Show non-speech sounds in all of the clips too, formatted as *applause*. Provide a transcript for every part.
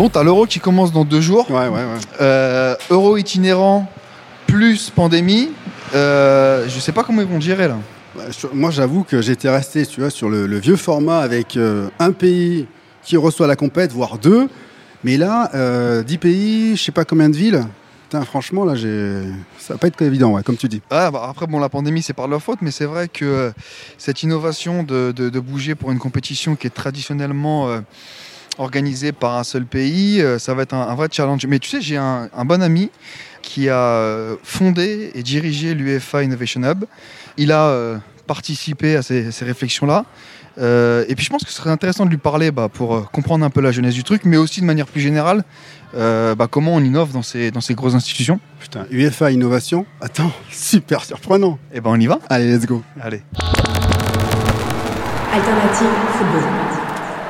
Bon, t'as l'euro qui commence dans deux jours. Ouais, ouais, ouais. Euh, euro itinérant plus pandémie. Euh, je sais pas comment ils vont gérer là. Je- Moi, j'avoue que j'étais resté, tu vois, sur le, le vieux format avec euh, un pays qui reçoit la compète, voire deux. Mais là, euh, 10 pays, je sais pas combien de villes. Putain, franchement, là, ça va pas être évident, ouais, comme tu dis. Ah, bah, après, bon, la pandémie, c'est par leur faute, mais c'est vrai que euh, cette innovation de, de- de bouger pour une compétition qui est traditionnellement euh, organisée par un seul pays, euh, ça va être un, un vrai challenge. Mais tu sais, j'ai un, un bon ami qui a euh, fondé et dirigé l'UEFA Innovation Hub. Il a euh, participé à ces, ces réflexions-là. Euh, et puis je pense que ce serait intéressant de lui parler bah, pour euh, comprendre un peu la jeunesse du truc, mais aussi de manière plus générale, euh, bah, comment on innove dans ces, dans ces grosses institutions. Putain, UEFA Innovation? Attends, *laughs* super surprenant. Et ben on y va Allez, let's go. Allez. Alternative football.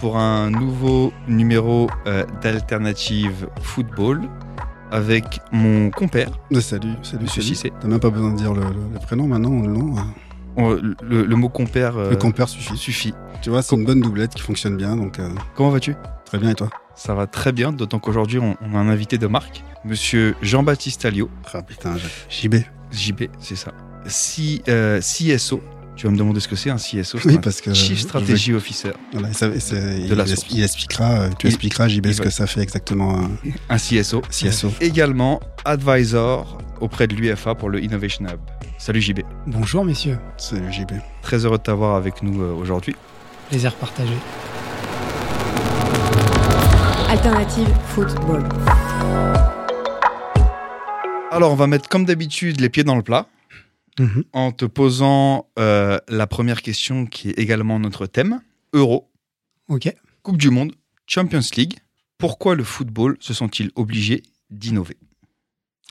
pour un nouveau numéro euh, d'Alternative Football avec mon compère. Euh, Salut, salut, Monsieur. Cissé. T'as même pas besoin de dire le, le- le prénom maintenant ou le nom. hein. Le, le mot compère euh, Le compère suffit. suffit. Tu vois, c'est une bonne doublette qui fonctionne bien, donc euh, Comment vas-tu? très bien, et toi? Ça va très bien, d'autant qu'aujourd'hui on, on a un invité de marque, monsieur Jean-Baptiste Alliot, Ah putain, JB. JB, c'est ça. Euh, CSO, tu vas me demander ce que c'est un CSO Oui, parce que Chief je Strategy Officer, Voilà, ça- il, De la il- source. il expliquera, euh, tu Il- expliqueras, JB, ce que ça fait exactement *laughs* un un CSO. CSO. Également advisor auprès de l'UFA pour le Innovation Hub. Salut JB. Bonjour messieurs, le JB. Très heureux de t'avoir avec nous euh, aujourd'hui. plaisir partagé. Alternative football. Alors, on va mettre comme d'habitude les pieds dans le plat Mhm. en te posant euh, la première question qui est également notre thème Euro. Coupe du Monde, Champions League. Pourquoi le football se sent-il obligé d'innover?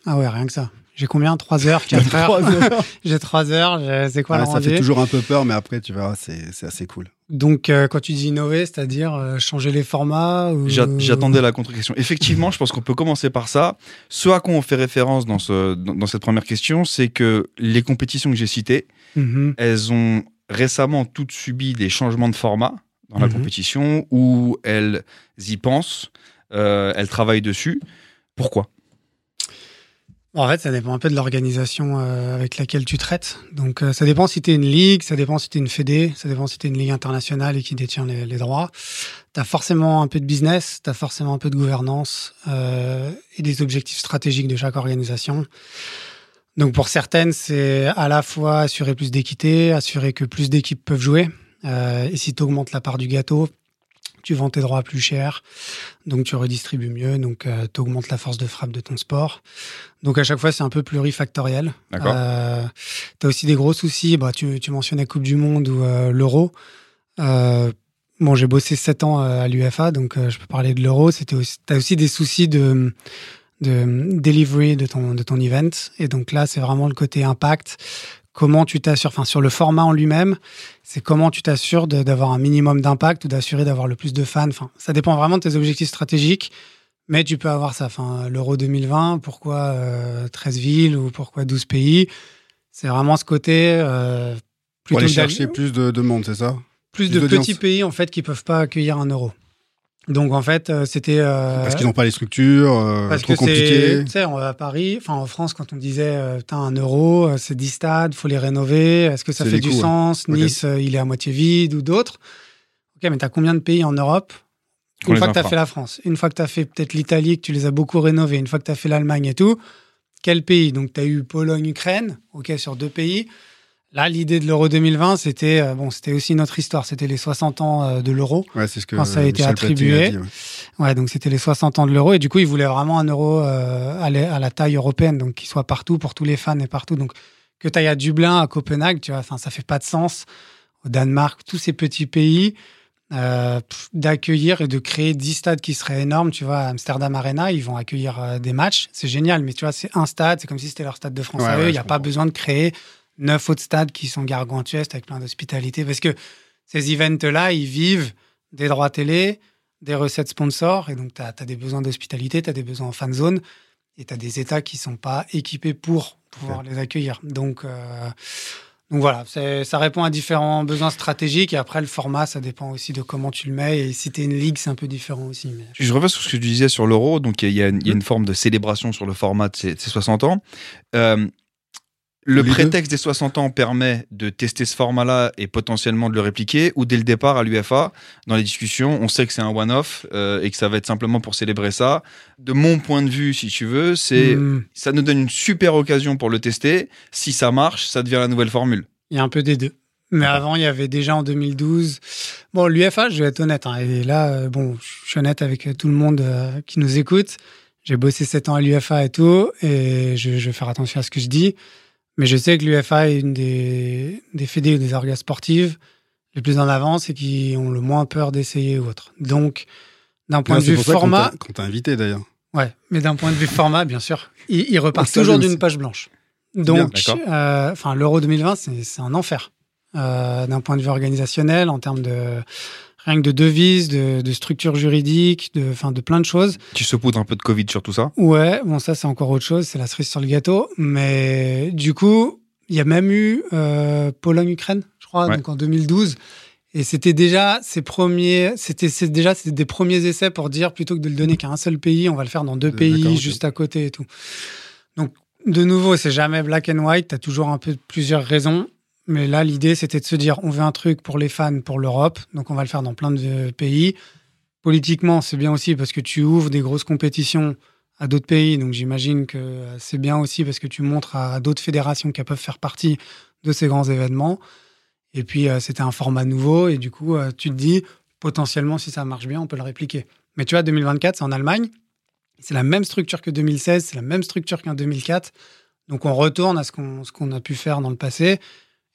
Ah ouais, rien que ça. J'ai combien? 3 heures *laughs* 4 heures *laughs* J'ai 3 heures, c'est quoi Ah, le ça fait toujours un peu peur, mais après, tu verras, c'est assez cool. Donc euh, quand tu dis innover, c'est-à-dire euh, changer les formats ou... J'attendais la contre-question. Effectivement, je pense qu'on peut commencer par ça. Ce à quoi on fait référence dans, ce, dans, dans cette première question, c'est que les compétitions que j'ai citées, Mhm. elles ont récemment toutes subi des changements de format dans la Mhm. compétition où elles y pensent, euh, elles travaillent dessus. Pourquoi? En fait, ça dépend un peu de l'organisation euh, avec laquelle tu traites. Donc euh, ça dépend si tu es une ligue, ça dépend si tu es une fédé, ça dépend si tu es une ligue internationale et qui détient les, les droits. Tu as forcément un peu de business, tu as forcément un peu de gouvernance euh, et des objectifs stratégiques de chaque organisation. Donc pour certaines, c'est à la fois assurer plus d'équité, assurer que plus d'équipes peuvent jouer. Euh, et si tu augmentes la part du gâteau, tu vends tes droits plus cher, donc tu redistribues mieux, donc tu augmentes la force de frappe de ton sport. Donc à chaque fois, c'est un peu plurifactoriel. D'accord. Euh, tu as aussi des gros soucis. Bah, tu, tu mentionnais Coupe du Monde ou euh, l'Euro. Euh, bon, j'ai bossé 7 ans euh, à l'UFA, donc euh, je peux parler de l'Euro. Tu as aussi des soucis de, de delivery de ton, de ton event. Et donc là, c'est vraiment le côté impact. Comment tu t'assures, enfin sur le format en lui-même, c'est comment tu t'assures d'avoir un minimum d'impact ou d'assurer d'avoir le plus de fans. Enfin, ça dépend vraiment de tes objectifs stratégiques. Mais tu peux avoir ça. Enfin, l'Euro 2020, pourquoi euh, 13 villes ou pourquoi 12 pays? C'est vraiment ce côté. Euh, Pour aller chercher plus de, de monde, c'est ça? Plus plus de petits pays en fait qui peuvent pas accueillir un euro. Donc en fait, euh, c'était. euh, Parce qu'ils n'ont pas les structures, euh, parce trop que compliqué. tu sais, on va à Paris, enfin en France, quand on disait, euh, putain, un euro, c'est 10 stades, faut les rénover, est-ce que ça fait du ouais. sens? Nice, il est à moitié vide ou d'autres. Ok, mais t'as combien de pays en Europe? Une fois que t'as fait la France, une fois que t'as fait peut-être l'Italie, que tu les as beaucoup rénovés, une fois que t'as fait l'Allemagne et tout, quel pays? Donc t'as eu Pologne, Ukraine, ok, sur deux pays. Là, l'idée de l'Euro 2020, c'était euh, bon, c'était aussi notre histoire. C'était les 60 ans euh, de l'euro. Ouais, c'est ce que Quand ça a été Michel attribué. a dit, ouais. Ouais, donc c'était les 60 ans de l'euro et du coup ils voulaient vraiment un euro euh, à, la, à la taille européenne, donc qui soit partout pour tous les fans et partout. Donc que tu ailles à Dublin, à Copenhague, tu vois, enfin ça fait pas de sens. Au Danemark, tous ces petits pays, d'accueillir et de créer 10 stades qui seraient énormes. Tu vois, à Amsterdam Arena, ils vont accueillir des matchs, c'est génial. Mais tu vois, c'est un stade, c'est comme si c'était leur stade de France Ouais, à eux. Il n'y a pas besoin de créer neuf autres stades qui sont gargantuesques avec plein d'hospitalité, parce que ces events-là, ils vivent des droits télé, des recettes sponsors, et donc tu as, des besoins d'hospitalité, tu as des besoins en fan zone, et tu as des États qui sont pas équipés pour pouvoir les accueillir. Donc, euh, donc voilà, ça répond à différents besoins stratégiques, et après le format, ça dépend aussi de comment tu le mets, et si tu es une ligue, c'est un peu différent aussi. Mais... Je reviens sur ce que tu disais sur l'euro. Donc, il y, a une- il y a une forme de célébration sur le format de ces, de ces 60 ans. Euh, le Les deux. prétexte des 60 ans permet de tester ce format-là et potentiellement de le répliquer, ou dès le départ à l'UFA, dans les discussions, on sait que c'est un one-off euh, et que ça va être simplement pour célébrer ça. De mon point de vue, si tu veux, c'est Hmm, ça nous donne une super occasion pour le tester. Si ça marche, ça devient la nouvelle formule. Il y a un peu des deux. Mais avant, il y avait déjà en 2012. Bon, l'UFA, je vais être honnête. hein, et là, euh, bon, je suis honnête avec tout le monde euh, qui nous écoute. J'ai bossé 7 ans à l'UFA et tout. Et je, je vais faire attention à ce que je dis. Mais je sais que l'UFA est une des, des fédés ou des orgas sportives les plus en avance et qui ont le moins peur d'essayer ou autre. Donc, d'un point Non, de vue pour format, qu'on t'a invité d'ailleurs. Ouais, mais d'un point de vue format, bien sûr, il, il repart Ah, ça, toujours d'une page blanche. Donc, euh, enfin, l'Euro 2020, c'est c'est un enfer. Euh, d'un point de vue organisationnel, en termes de rien que de devises, de, de structure juridique, de, enfin, de plein de choses. Tu saupoudres un peu de Covid sur tout ça? Ouais, bon, ça, c'est encore autre chose, c'est la cerise sur le gâteau. Mais du coup, il y a même eu euh, Pologne-Ukraine, je crois, Ouais. donc en 2012. Et c'était déjà ces premiers, c'était déjà c'était des premiers essais pour dire plutôt que de le donner qu'à un seul pays, on va le faire dans deux pays juste à côté et tout. Donc de nouveau, c'est jamais black and white. T'as toujours un peu plusieurs raisons. Mais là, l'idée, c'était de se dire, on veut un truc pour les fans, pour l'Europe, donc on va le faire dans plein de pays. Politiquement, c'est bien aussi parce que tu ouvres des grosses compétitions à d'autres pays, donc j'imagine que c'est bien aussi parce que tu montres à d'autres fédérations qu'elles peuvent faire partie de ces grands événements. Et puis, euh, c'était un format nouveau, et du coup, euh, tu te dis, potentiellement, si ça marche bien, on peut le répliquer. Mais tu vois, 2024, c'est en Allemagne, c'est la même structure que 2016, c'est la même structure qu'en 2004. Donc, on retourne à ce qu'on a pu faire dans le passé.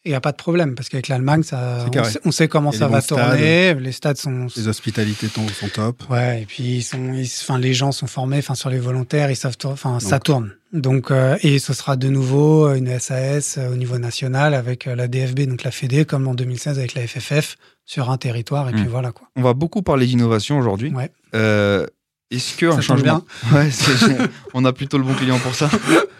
Il n'y a pas de problème, parce qu'avec l'Allemagne, ça, on, sait, on sait comment ça va stades. tourner. Les stades sont. Les hospitalités sont, top. Ouais, et puis ils sont, ils- les gens sont formés, enfin, sur les volontaires, ils savent, enfin, ça tourne. Donc, euh, et ce sera de nouveau une SAS euh, au niveau national avec euh, la DFB, donc la Fédé, comme en 2016 avec la FFF, sur un territoire, et puis Mm. voilà, quoi. On va beaucoup parler d'innovation aujourd'hui. Ouais. Euh, Est-ce que Ça un changement, *laughs* ouais, on a plutôt le bon client pour ça.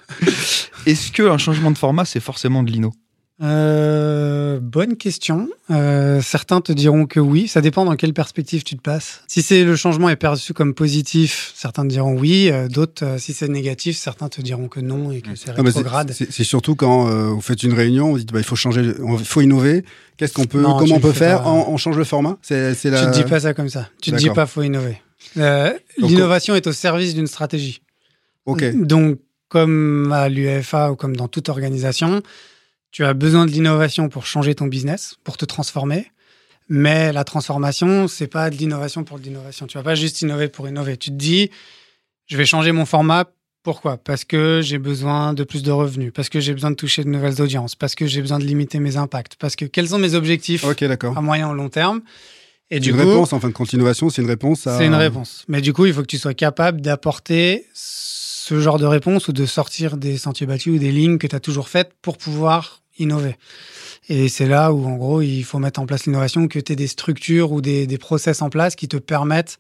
*laughs* Est-ce que un changement de format, c'est forcément de l'inno? Euh, bonne question. Euh, certains te diront que oui. Ça dépend dans quelle perspective tu te passes. Si c'est le changement est perçu comme positif, certains te diront oui. Euh, D'autres, si c'est négatif, certains te diront que non et que c'est rétrograde. c'est surtout quand vous faites une réunion, vous dites bah, il faut changer, il faut innover. Qu'est-ce qu'on peut, Non, comment on peut faire pas. on, on change le format? C'est la. Tu te dis pas ça comme ça. Tu te dis pas faut innover. L'innovation est au service d'une stratégie. Ok. Donc, comme à l'UEFA ou comme dans toute organisation, tu as besoin de l'innovation pour changer ton business, pour te transformer. Mais la transformation, c'est pas de l'innovation pour de l'innovation. Tu vas pas juste innover pour innover. Tu te dis, je vais changer mon format. Pourquoi? Parce que j'ai besoin de plus de revenus, parce que j'ai besoin de toucher de nouvelles audiences, parce que j'ai besoin de limiter mes impacts, parce que quels sont mes objectifs à moyen ou long terme? Et du une coup, réponse en fin de compte. L'innovation, c'est une réponse à. c'est une réponse. Mais du coup, il faut que tu sois capable d'apporter ce genre de réponse ou de sortir des sentiers battus ou des lignes que tu as toujours faites pour pouvoir innover. Et c'est là où, en gros, il faut mettre en place l'innovation, que tu aies des structures ou des, des process en place qui te permettent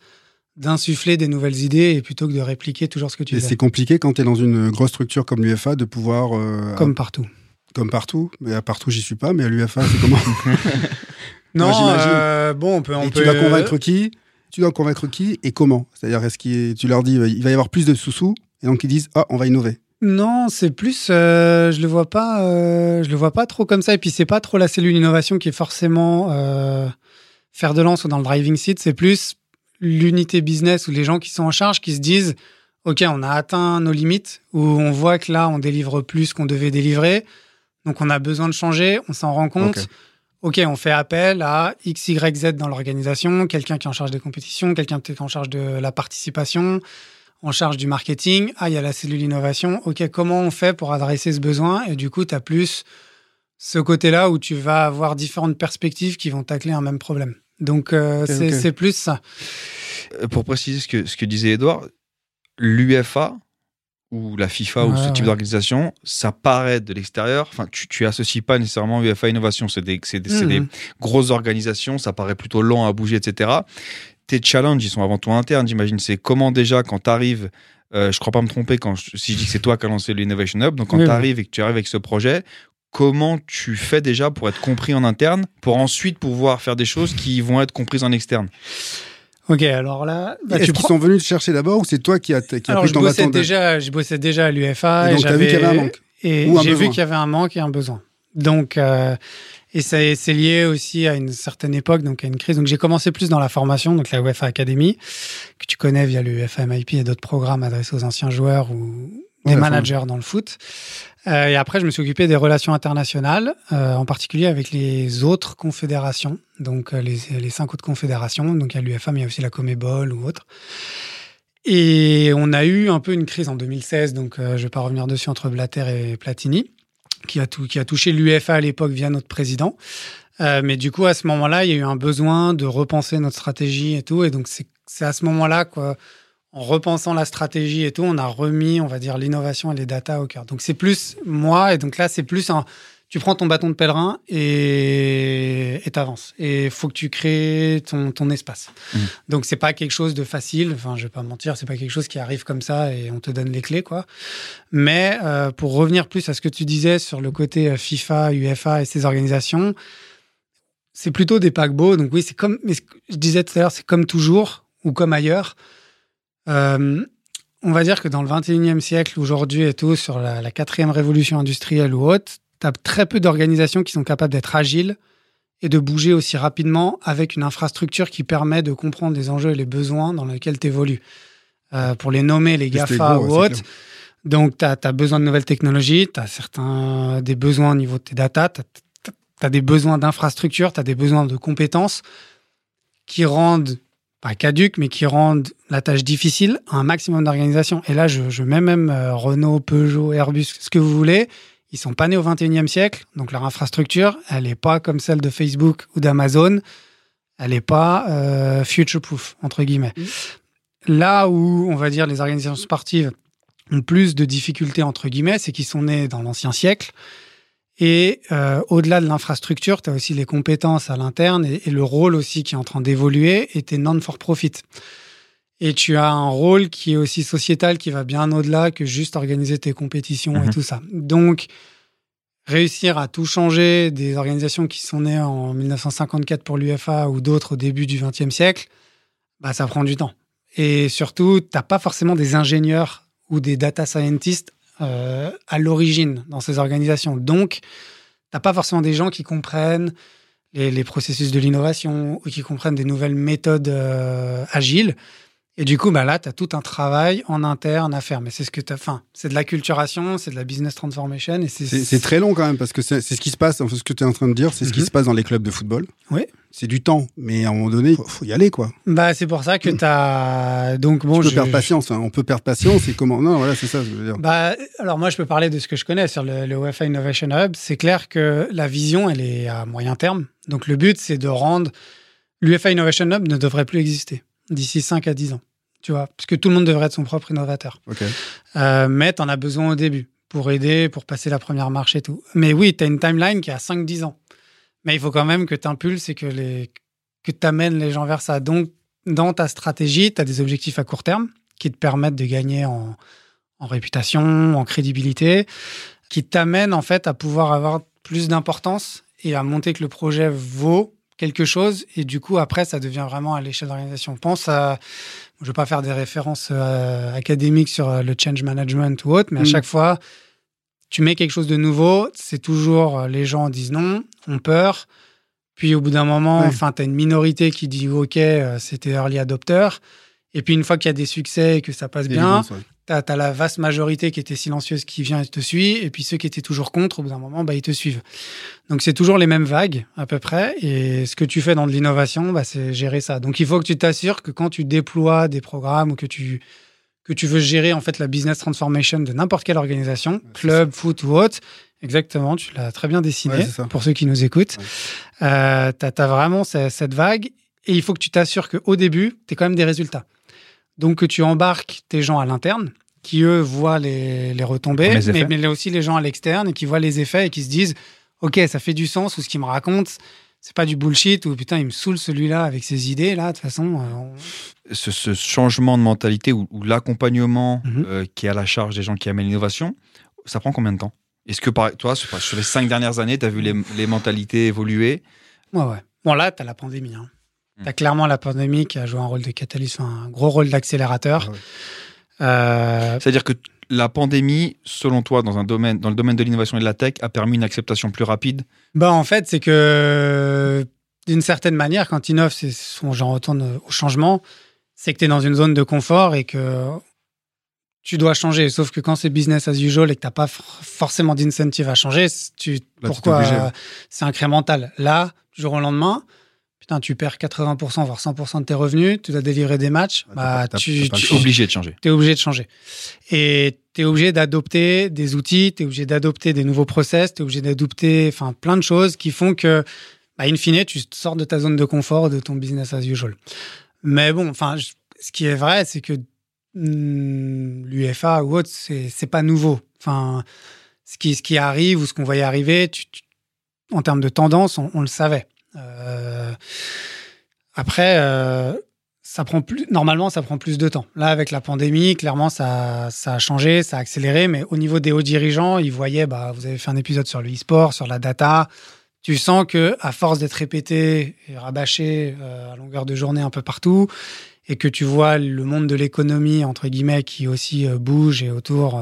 d'insuffler des nouvelles idées et plutôt que de répliquer toujours ce que tu Et fais. c'est compliqué quand tu es dans une grosse structure comme l'UFA de pouvoir. euh, Comme partout. comme partout. Mais à partout, j'y suis pas. Mais à l'UFA, c'est comment *laughs* Non, j'imagine. euh, bon, on peut. On Et peut tu vas convaincre qui? Tu dois convaincre qui et comment? C'est-à-dire, est-ce que tu leur dis il va y avoir plus de sous-sous et donc ils disent ah on va innover. Non, c'est plus, euh, je le vois pas, euh, je le vois pas trop comme ça. Et puis c'est pas trop la cellule innovation qui est forcément euh, faire de lance ou dans le driving seat. C'est plus l'unité business ou les gens qui sont en charge qui se disent, ok, on a atteint nos limites ou on voit que là on délivre plus qu'on devait délivrer, donc on a besoin de changer. On s'en rend compte. Ok. Ok, on fait appel à X, Y, Z dans l'organisation, quelqu'un qui est en charge des compétitions, quelqu'un peut-être qui est en charge de la participation, en charge du marketing. Ah, il y a la cellule innovation. Ok, comment on fait pour adresser ce besoin? Et du coup, tu as plus ce côté-là où tu vas avoir différentes perspectives qui vont tacler un même problème. Donc, euh, c'est plus ça. Euh, Pour préciser ce que, ce que disait Edouard, l'UFA ou la FIFA ou ce type ouais. d'organisation, ça paraît de l'extérieur. Enfin, tu, tu associes pas nécessairement UEFA Innovation. C'est des, Mhm. grosses organisations, ça paraît plutôt lent à bouger, etc. Tes challenges, ils sont avant tout internes, j'imagine. C'est comment déjà, quand tu arrives, je crois pas me tromper quand je- si je dis que c'est toi qui as lancé l'Innovation Hub, donc quand Oui, tu oui. arrives et que tu arrives avec ce projet, comment tu fais déjà pour être compris en interne, pour ensuite pouvoir faire des choses qui vont être comprises en externe? Ok, alors là, bah, Est-ce tu qu'ils prends- sont venus te chercher d'abord ou c'est toi qui as, qui Alors, pris je ton bossais, déjà, je bossais déjà à l'UFA. Et donc, t'as vu qu'il y avait un j'avais- manque Et j'ai vu besoin. qu'il y avait un manque et un besoin. Donc, euh, et ça- c'est lié aussi à une certaine époque, donc à une crise. Donc, j'ai commencé plus dans la formation, donc la UEFA Academy, que tu connais via le UEFA MIP et d'autres programmes adressés aux anciens joueurs ou des Ouais, managers dans le foot. Euh, et après, je me suis occupé des relations internationales, euh, en particulier avec les autres confédérations, donc euh, les, les cinq autres confédérations. Donc, il y a l'UFA, mais il y a aussi la Comebol ou autre. Et on a eu un peu une crise en 2016, donc euh, je vais pas revenir dessus entre Blatter et Platini, qui a, tout, qui a touché l'UFA à l'époque via notre président. Euh, mais du coup, à ce moment-là, il y a eu un besoin de repenser notre stratégie et tout. Et donc, c'est à ce moment-là, quoi, en repensant la stratégie et tout, on a remis, on va dire, l'innovation et les data au cœur. Donc, c'est plus moi. Et donc là, c'est plus un. Tu prends ton bâton de pèlerin et t'avances. Et il faut que tu crées ton, ton espace. Donc c'est pas quelque chose de facile. Enfin, je vais pas mentir, c'est pas quelque chose qui arrive comme ça et on te donne les clés, quoi. Mais euh, pour revenir plus à ce que tu disais sur le côté euh, FIFA, UEFA et ces organisations, c'est plutôt des paquebots. Donc oui, c'est comme, mais je disais tout à l'heure, c'est comme toujours ou comme ailleurs. Euh, on va dire que dans le 21e siècle, aujourd'hui et tout, sur la, la quatrième révolution industrielle ou autre, tu as très peu d'organisations qui sont capables d'être agiles et de bouger aussi rapidement avec une infrastructure qui permet de comprendre les enjeux et les besoins dans lesquels tu évolues. Euh, pour les nommer, les GAFA gros, ou autres. Donc, tu as, besoin de nouvelles technologies, tu as certains des besoins au niveau de tes datas, tu as, des besoins d'infrastructure, tu as des besoins de compétences qui rendent, pas caduques, mais qui rendent la tâche difficile à un maximum d'organisations. Et là, je, je mets même euh, Renault, Peugeot, Airbus, ce que vous voulez. Ils sont pas nés au 21e siècle, donc leur infrastructure, elle n'est pas comme celle de Facebook ou d'Amazon. Elle n'est pas euh, future-proof, entre guillemets. Là où, on va dire, les organisations sportives ont plus de difficultés, entre guillemets, c'est qu'ils sont nés dans l'ancien siècle. Et euh, au-delà de l'infrastructure, tu as aussi les compétences à l'interne et, et, le rôle aussi qui est en train d'évoluer et tu non-for-profit. Et tu as un rôle qui est aussi sociétal, qui va bien au-delà que juste organiser tes compétitions mmh. et tout ça. Donc, réussir à tout changer des organisations qui sont nées en 1954 pour l'UFA ou d'autres au début du XXe siècle, bah, ça prend du temps. Et surtout, tu n'as pas forcément des ingénieurs ou des data scientists euh, à l'origine dans ces organisations. Donc, tu n'as pas forcément des gens qui comprennent les, les processus de l'innovation ou qui comprennent des nouvelles méthodes euh, agiles. Et du coup, bah là, tu as tout un travail en interne à faire. Mais c'est ce que tu as. Enfin, c'est de la culturation, c'est de la business transformation. et C'est très long quand même, parce que c'est ce qui se passe, enfin, ce que tu es en train de dire, c'est ce qui Mhm. se passe dans les clubs de football. Oui. C'est du temps, mais à un moment donné, il faut, faut y aller, quoi. Bah, c'est pour ça que tu as. Donc, bon, tu peux je- perdre patience, hein. on peut perdre patience, et comment. Non, voilà, c'est ça, je veux dire. Bah, alors moi, je peux parler de ce que je connais sur le, le UEFA Innovation Hub. C'est clair que la vision, elle est à moyen terme. Donc le but, c'est de rendre l'UEFA Innovation Hub ne devrait plus exister d'ici 5 à 10 ans. Tu vois, parce que tout le monde devrait être son propre innovateur. Ok. Euh, mais tu en as besoin au début pour aider, pour passer la première marche et tout. Mais oui, tu as une timeline qui a 5-10 ans. Mais il faut quand même que tu impulses et que les que tu amènes les gens vers ça. Donc, dans ta stratégie, tu as des objectifs à court terme qui te permettent de gagner en, en réputation, en crédibilité, qui t'amènent en fait à pouvoir avoir plus d'importance et à monter que le projet vaut quelque chose et du coup après ça devient vraiment à l'échelle de l'organisation. Pense à, je ne vais pas faire des références euh, académiques sur euh, le change management ou autre, mais à Mm. chaque fois tu mets quelque chose de nouveau, c'est toujours euh, les gens disent non, ont peur. Puis au bout d'un moment, Ouais. enfin, tu as une minorité qui dit OK, euh, c'était early adopter. Et puis une fois qu'il y a des succès et que ça passe bien, ouais. Tu as, la vaste majorité qui était silencieuse qui vient et te suit. Et puis ceux qui étaient toujours contre, au bout d'un moment, bah, ils te suivent. Donc c'est toujours les mêmes vagues à peu près. Et ce que tu fais dans de l'innovation, bah, c'est gérer ça. Donc il faut que tu t'assures que quand tu déploies des programmes ou que tu que tu veux gérer en fait la business transformation de n'importe quelle organisation, club, foot ou autre, exactement, tu l'as très bien dessiné Ouais, pour ceux qui nous écoutent. Euh, tu as, vraiment ce- cette vague et il faut que tu t'assures qu'au début, tu quand même des résultats. Donc que tu embarques tes gens à l'interne qui, eux, voient les, les retombées, Les mais, mais aussi les gens à l'externe et qui voient les effets et qui se disent Ok, ça fait du sens ou ce qu'il me raconte, c'est pas du bullshit ou putain, il me saoule celui-là avec ses idées. Là, de toute façon, euh, on- ce, ce changement de mentalité ou, ou l'accompagnement Mhm. euh, qui est à la charge des gens qui amènent l'innovation, ça prend combien de temps? Est-ce que par, toi, sur sur les cinq dernières années, tu as vu les, les mentalités évoluer? Ouais, ouais. Bon, là, tu as la pandémie. Hein. Tu as clairement la pandémie qui a joué un rôle de catalyse, enfin, un gros rôle d'accélérateur. Ah. Euh, C'est-à-dire que la pandémie, selon toi, dans, un domaine, dans le domaine de l'innovation et de la tech, a permis une acceptation plus rapide? Bah, en fait, c'est que d'une certaine manière, quand tu innoves, c'est son- j'en retourne au changement, c'est que tu es dans une zone de confort et que tu dois changer. Sauf que quand c'est business as usual et que tu n'as pas for- forcément d'incentive à changer, tu, pourquoi euh, c'est incrémental. Là, du jour au lendemain, putain, tu perds 80%, voire 100% de tes revenus, tu dois délivrer des matchs, Ouais, bah, tu, es obligé de changer. tu es obligé de changer. Et tu es obligé d'adopter des outils, tu es obligé d'adopter des nouveaux process, tu es obligé d'adopter enfin, plein de choses qui font que, bah, in fine, tu sors de ta zone de confort, de ton business as usual. Mais bon, enfin, ce qui est vrai, c'est que hmm, l'UFA ou autre, c'est c'est pas nouveau. Enfin, ce qui, ce qui arrive ou ce qu'on voyait arriver, tu- tu- en termes de tendance, on, on le savait. Euh, après, euh, ça prend plus, normalement, ça prend plus de temps. Là, avec la pandémie, clairement, ça, ça a changé, ça a accéléré. Mais au niveau des hauts dirigeants, ils voyaient, bah, vous avez fait un épisode sur le e-sport, sur la data. Tu sens que, à force d'être répété et rabâché euh, à longueur de journée un peu partout, et que tu vois le monde de l'économie, entre guillemets, qui aussi bouge et autour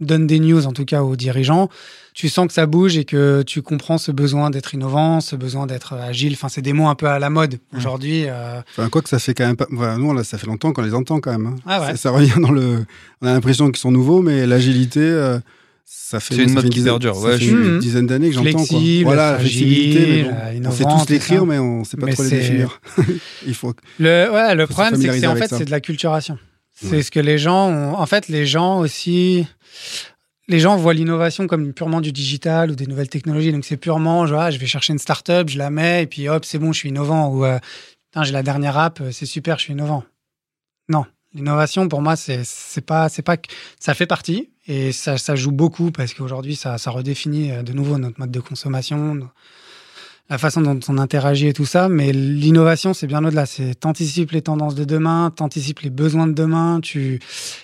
donne des news, en tout cas aux dirigeants, tu sens que ça bouge et que tu comprends ce besoin d'être innovant, ce besoin d'être agile. Enfin, c'est des mots un peu à la mode aujourd'hui. euh, Enfin, quoi que ça fait quand même pas. voilà, nous, là, ça fait longtemps qu'on les entend quand même. hein. Ah ouais. ça, ça revient dans le. On a l'impression qu'ils sont nouveaux, mais l'agilité, euh, ça fait. Une mode qui perdure, ouais, fait je- une Mhm. dizaine d'années que j'entends. Voilà, la flexibilité, mais bon, euh, on sait tous tout l'écrire, mais on sait pas Mais trop les définir. *laughs* Il faut. Le, ouais, le Faut se problème, c'est que en fait c'est de la culturation. C'est Ouais. ce que les gens ont. En fait, les gens aussi. Les gens voient l'innovation comme purement du digital ou des nouvelles technologies. Donc, c'est purement, genre, ah, je vais chercher une start-up, je la mets, et puis hop, c'est bon, je suis innovant. Ou, euh, j'ai la dernière app, euh, c'est super, je suis innovant. Non. L'innovation, pour moi, c'est pas, c'est pas, ça fait partie et ça, ça joue beaucoup parce qu'aujourd'hui, ça, ça redéfinit euh, de nouveau notre mode de consommation, la façon dont on interagit et tout ça. Mais l'innovation, c'est bien au-delà. C'est t'anticipes les tendances de demain, t'anticipes les besoins de demain, tu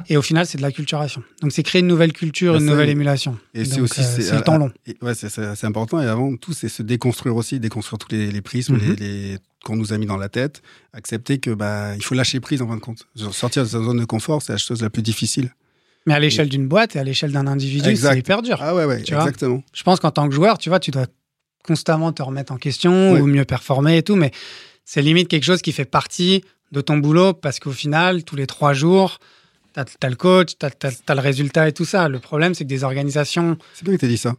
et au final, c'est de la culturation. Donc, c'est créer une nouvelle culture, Bah, une nouvelle émulation. Et c'est aussi. euh, c'est- le temps long. Et ouais, c'est- important. Et avant tout, c'est se déconstruire aussi, déconstruire tous les, les prismes Mhm. les, les- qu'on nous a mis dans la tête. Accepter que bah, il faut lâcher prise en fin de compte. Sortir de sa zone de confort, c'est la chose la plus difficile. Mais à l'échelle d'une boîte et à l'échelle d'un individu, c'est hyper dur. Ah ouais, ouais, Tu vois exactement. Je pense qu'en tant que joueur, tu vois, tu dois constamment te remettre en question Ouais. ou mieux performer et tout, mais c'est limite quelque chose qui fait partie de ton boulot parce qu'au final, tous les trois jours, tu as, le coach, tu as, le résultat et tout ça. Le problème, c'est que des organisations. C'est bien que tu dit ça.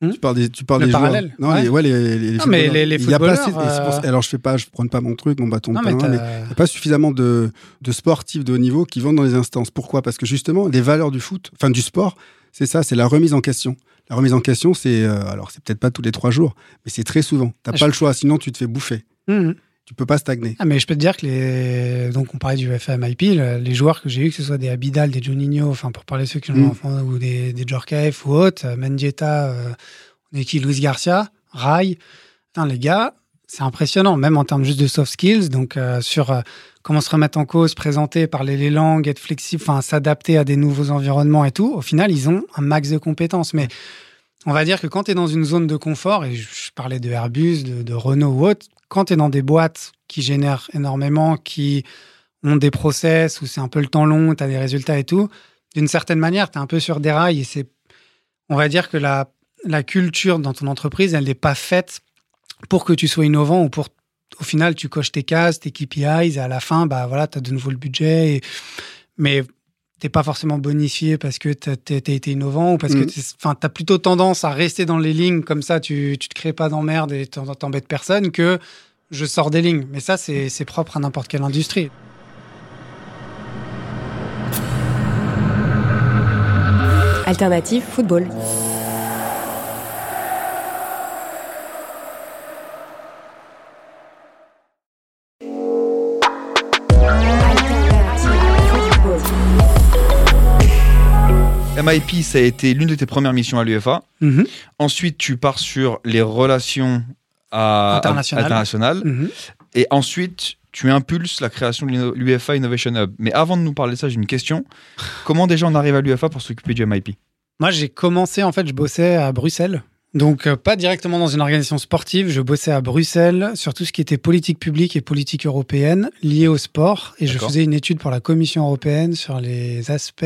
Hmm tu parles des, tu parles Le des joueurs. Non, ouais. les, ouais, les, les, Non, mais les- les Il y a pas footballeurs, assez- et c'est pour ça- euh, Alors, je fais pas, je prends pas mon truc, mon bâton de Non, pain, mais il n'y a pas suffisamment de, de sportifs de haut niveau qui vont dans les instances. Pourquoi? Parce que justement, les valeurs du foot, enfin du sport, c'est ça, c'est la remise en question. La remise en question, c'est euh, alors c'est peut-être pas tous les trois jours, mais c'est très souvent. T'as Ah, pas je- le choix, sinon tu te fais bouffer. Mhm. Tu peux pas stagner. Ah, mais je peux te dire que les. Donc, on parlait du FMIP, le- les joueurs que j'ai eu, que ce soit des Abidal, des Juninho, enfin, pour parler de ceux qui ont Mm. enfant, ou des, des Djorkaeff ou autres, euh, Mendieta, euh, on est qui Luis Garcia, Rai. Les gars, c'est impressionnant, même en termes juste de soft skills. Donc, euh, sur comment se remettre en cause, présenter, parler les langues, être flexible, enfin, s'adapter à des nouveaux environnements et tout. Au final, ils ont un max de compétences. Mais on va dire que quand tu es dans une zone de confort, et je, parlais de Airbus, de, de Renault ou autre, quand tu es dans des boîtes qui génèrent énormément, qui ont des process où c'est un peu le temps long, tu as des résultats et tout, d'une certaine manière, tu es un peu sur des rails et c'est, on va dire que la, la culture dans ton entreprise, elle n'est pas faite pour que tu sois innovant ou pour, au final, tu coches tes cases, tes KPIs et à la fin, bah voilà, tu as de nouveau le budget. Et, mais t'es pas forcément bonifié parce que tu as été innovant ou parce que enfin tu as plutôt tendance à rester dans les lignes comme ça tu tu te crées pas d'emmerde et t'embêtes personne que je sors des lignes mais ça c'est c'est propre à n'importe quelle industrie Alternative football. MIP, ça a été l'une de tes premières missions à l'UFA. Mhm. Ensuite, tu pars sur les relations à, Internationales. internationales. Mhm. Et ensuite, tu impulses la création de l'UFA Innovation Hub. Mais avant de nous parler de ça, j'ai une question. Comment déjà on arrive à l'UFA pour s'occuper du MIP Moi, j'ai commencé, en fait, je bossais à Bruxelles. Donc, euh, pas directement dans une organisation sportive. Je bossais à Bruxelles sur tout ce qui était politique publique et politique européenne liée au sport. Et je faisais une étude pour la Commission européenne sur les aspects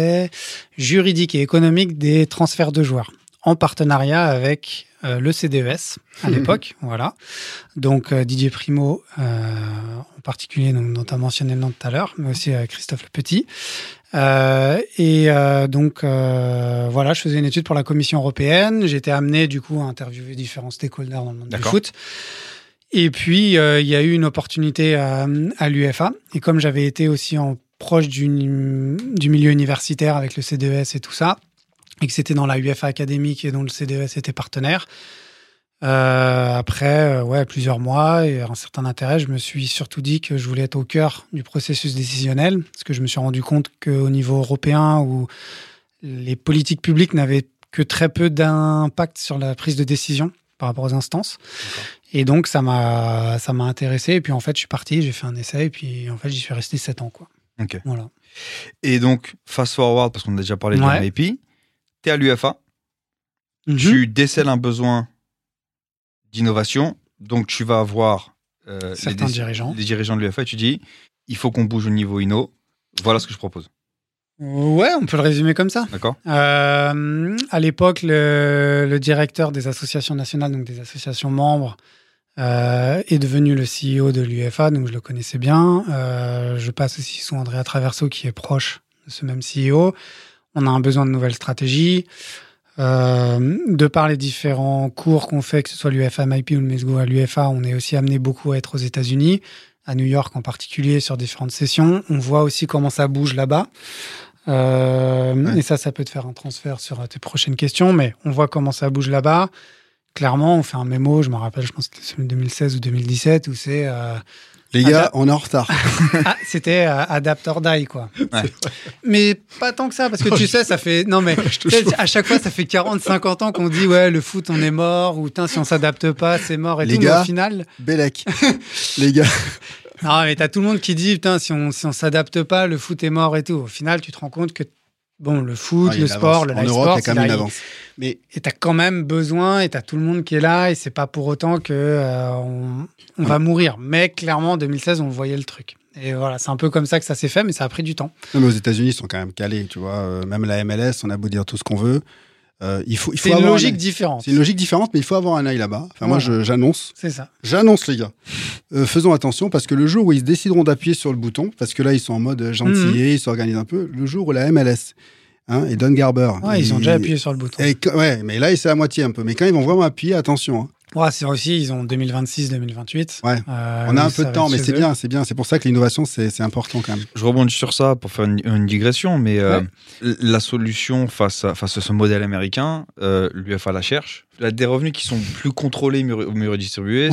juridiques et économiques des transferts de joueurs en partenariat avec euh, le CDES à l'époque. Voilà. Donc, euh, Didier Primo, euh, en particulier, donc, dont tu as mentionné le nom tout à l'heure, mais aussi euh, Christophe Le Petit. Euh, et euh, donc euh, voilà, je faisais une étude pour la Commission européenne. J'étais amené du coup à interviewer différents stakeholders dans le monde du foot. Et puis il y a eu une opportunité à, à l'UFA. Et comme j'avais été aussi en proche du, du milieu universitaire avec le CDES et tout ça, et que c'était dans la UFA académique et dont le CDES était partenaire. Euh, après, euh, ouais, plusieurs mois et un certain intérêt, je me suis surtout dit que je voulais être au cœur du processus décisionnel, parce que je me suis rendu compte qu'au niveau européen, où les politiques publiques n'avaient que très peu d'impact sur la prise de décision par rapport aux instances. Et donc, ça m'a, ça m'a intéressé. Et puis, en fait, je suis parti, j'ai fait un essai, et puis, en fait, j'y suis resté sept ans, quoi. Ok. Voilà. Et donc, fast forward, parce qu'on a déjà parlé Ouais. du MIP, tu es à l'UFA, Mhm. tu décèles un besoin d'innovation, donc tu vas avoir euh, Certains dirigeants. les dirigeants de l'UFA et tu dis il faut qu'on bouge au niveau inno. Voilà ce que je propose. Ouais, on peut le résumer comme ça. D'accord Euh, à l'époque, le, le directeur des associations nationales, donc des associations membres, euh, est devenu le CEO de l'UFA, donc je le connaissais bien. Euh, je passe aussi sous Andrea Traverso, qui est proche de ce même CEO. On a un besoin de nouvelles stratégies. Euh, de par les différents cours qu'on fait, que ce soit l'UFA MIP ou le MESGO à l'UFA, on est aussi amené beaucoup à être aux États-Unis, à New York en particulier, sur différentes sessions. On voit aussi comment ça bouge là-bas. Euh, Ouais. Et ça, ça peut te faire un transfert sur tes prochaines questions, mais on voit comment ça bouge là-bas. Clairement, on fait un mémo, je me rappelle, je pense que c'était celui de 2016 ou 2017, où c'est... euh, Les gars, on est en retard. *laughs* ah, c'était euh, Adapt or Die, quoi. Ouais. Mais pas tant que ça, parce que tu sais, ça fait. Non, mais *laughs* à chaque fois, ça fait 40, 50 ans qu'on dit, ouais, le foot, on est mort, ou putain, si on s'adapte pas, c'est mort et Les tout. Mais gars. au final, Bellec. *laughs* Les gars. non, mais t'as tout le monde qui dit, putain, si on si on s'adapte pas, le foot est mort et tout. Au final, tu te rends compte que, bon, le foot, Ah, le sport, le live sport, il y a quand même une avance. Mais et t'as quand même besoin, et t'as tout le monde qui est là, et c'est pas pour autant que euh, on, on va mourir. Mais clairement, en 2016, on voyait le truc. Et voilà, c'est un peu comme ça que ça s'est fait, mais ça a pris du temps. Non, mais aux États-Unis, ils sont quand même calés, tu vois. Euh, même la MLS, on a beau dire tout ce qu'on veut. Euh, il faut, il faut C'est une un logique différente. C'est une logique différente, mais il faut avoir un œil là-bas. Enfin, moi, Voilà. j'annonce, C'est ça. j'annonce les gars. Euh, faisons attention parce que le jour où ils décideront d'appuyer sur le bouton, parce que là, ils sont en mode gentillet, ils s'organisent un peu. Le jour où la MLS hein, et Don Garber, Ouais, ils ont déjà appuyé sur le bouton. et ouais, mais là, c'est à moitié un peu. Mais quand ils vont vraiment appuyer, attention. hein. Ouais, c'est aussi, ils ont 2026-2028. Ouais. Euh, On a un peu de temps, mais c'est bien, c'est bien. C'est pour ça que l'innovation, c'est important quand même. Je rebondis sur ça pour faire une, une digression, mais euh, Ouais. la solution face à, face à ce modèle américain, euh, l'UFA la cherche. Des revenus qui sont plus contrôlés, mieux, mieux redistribués.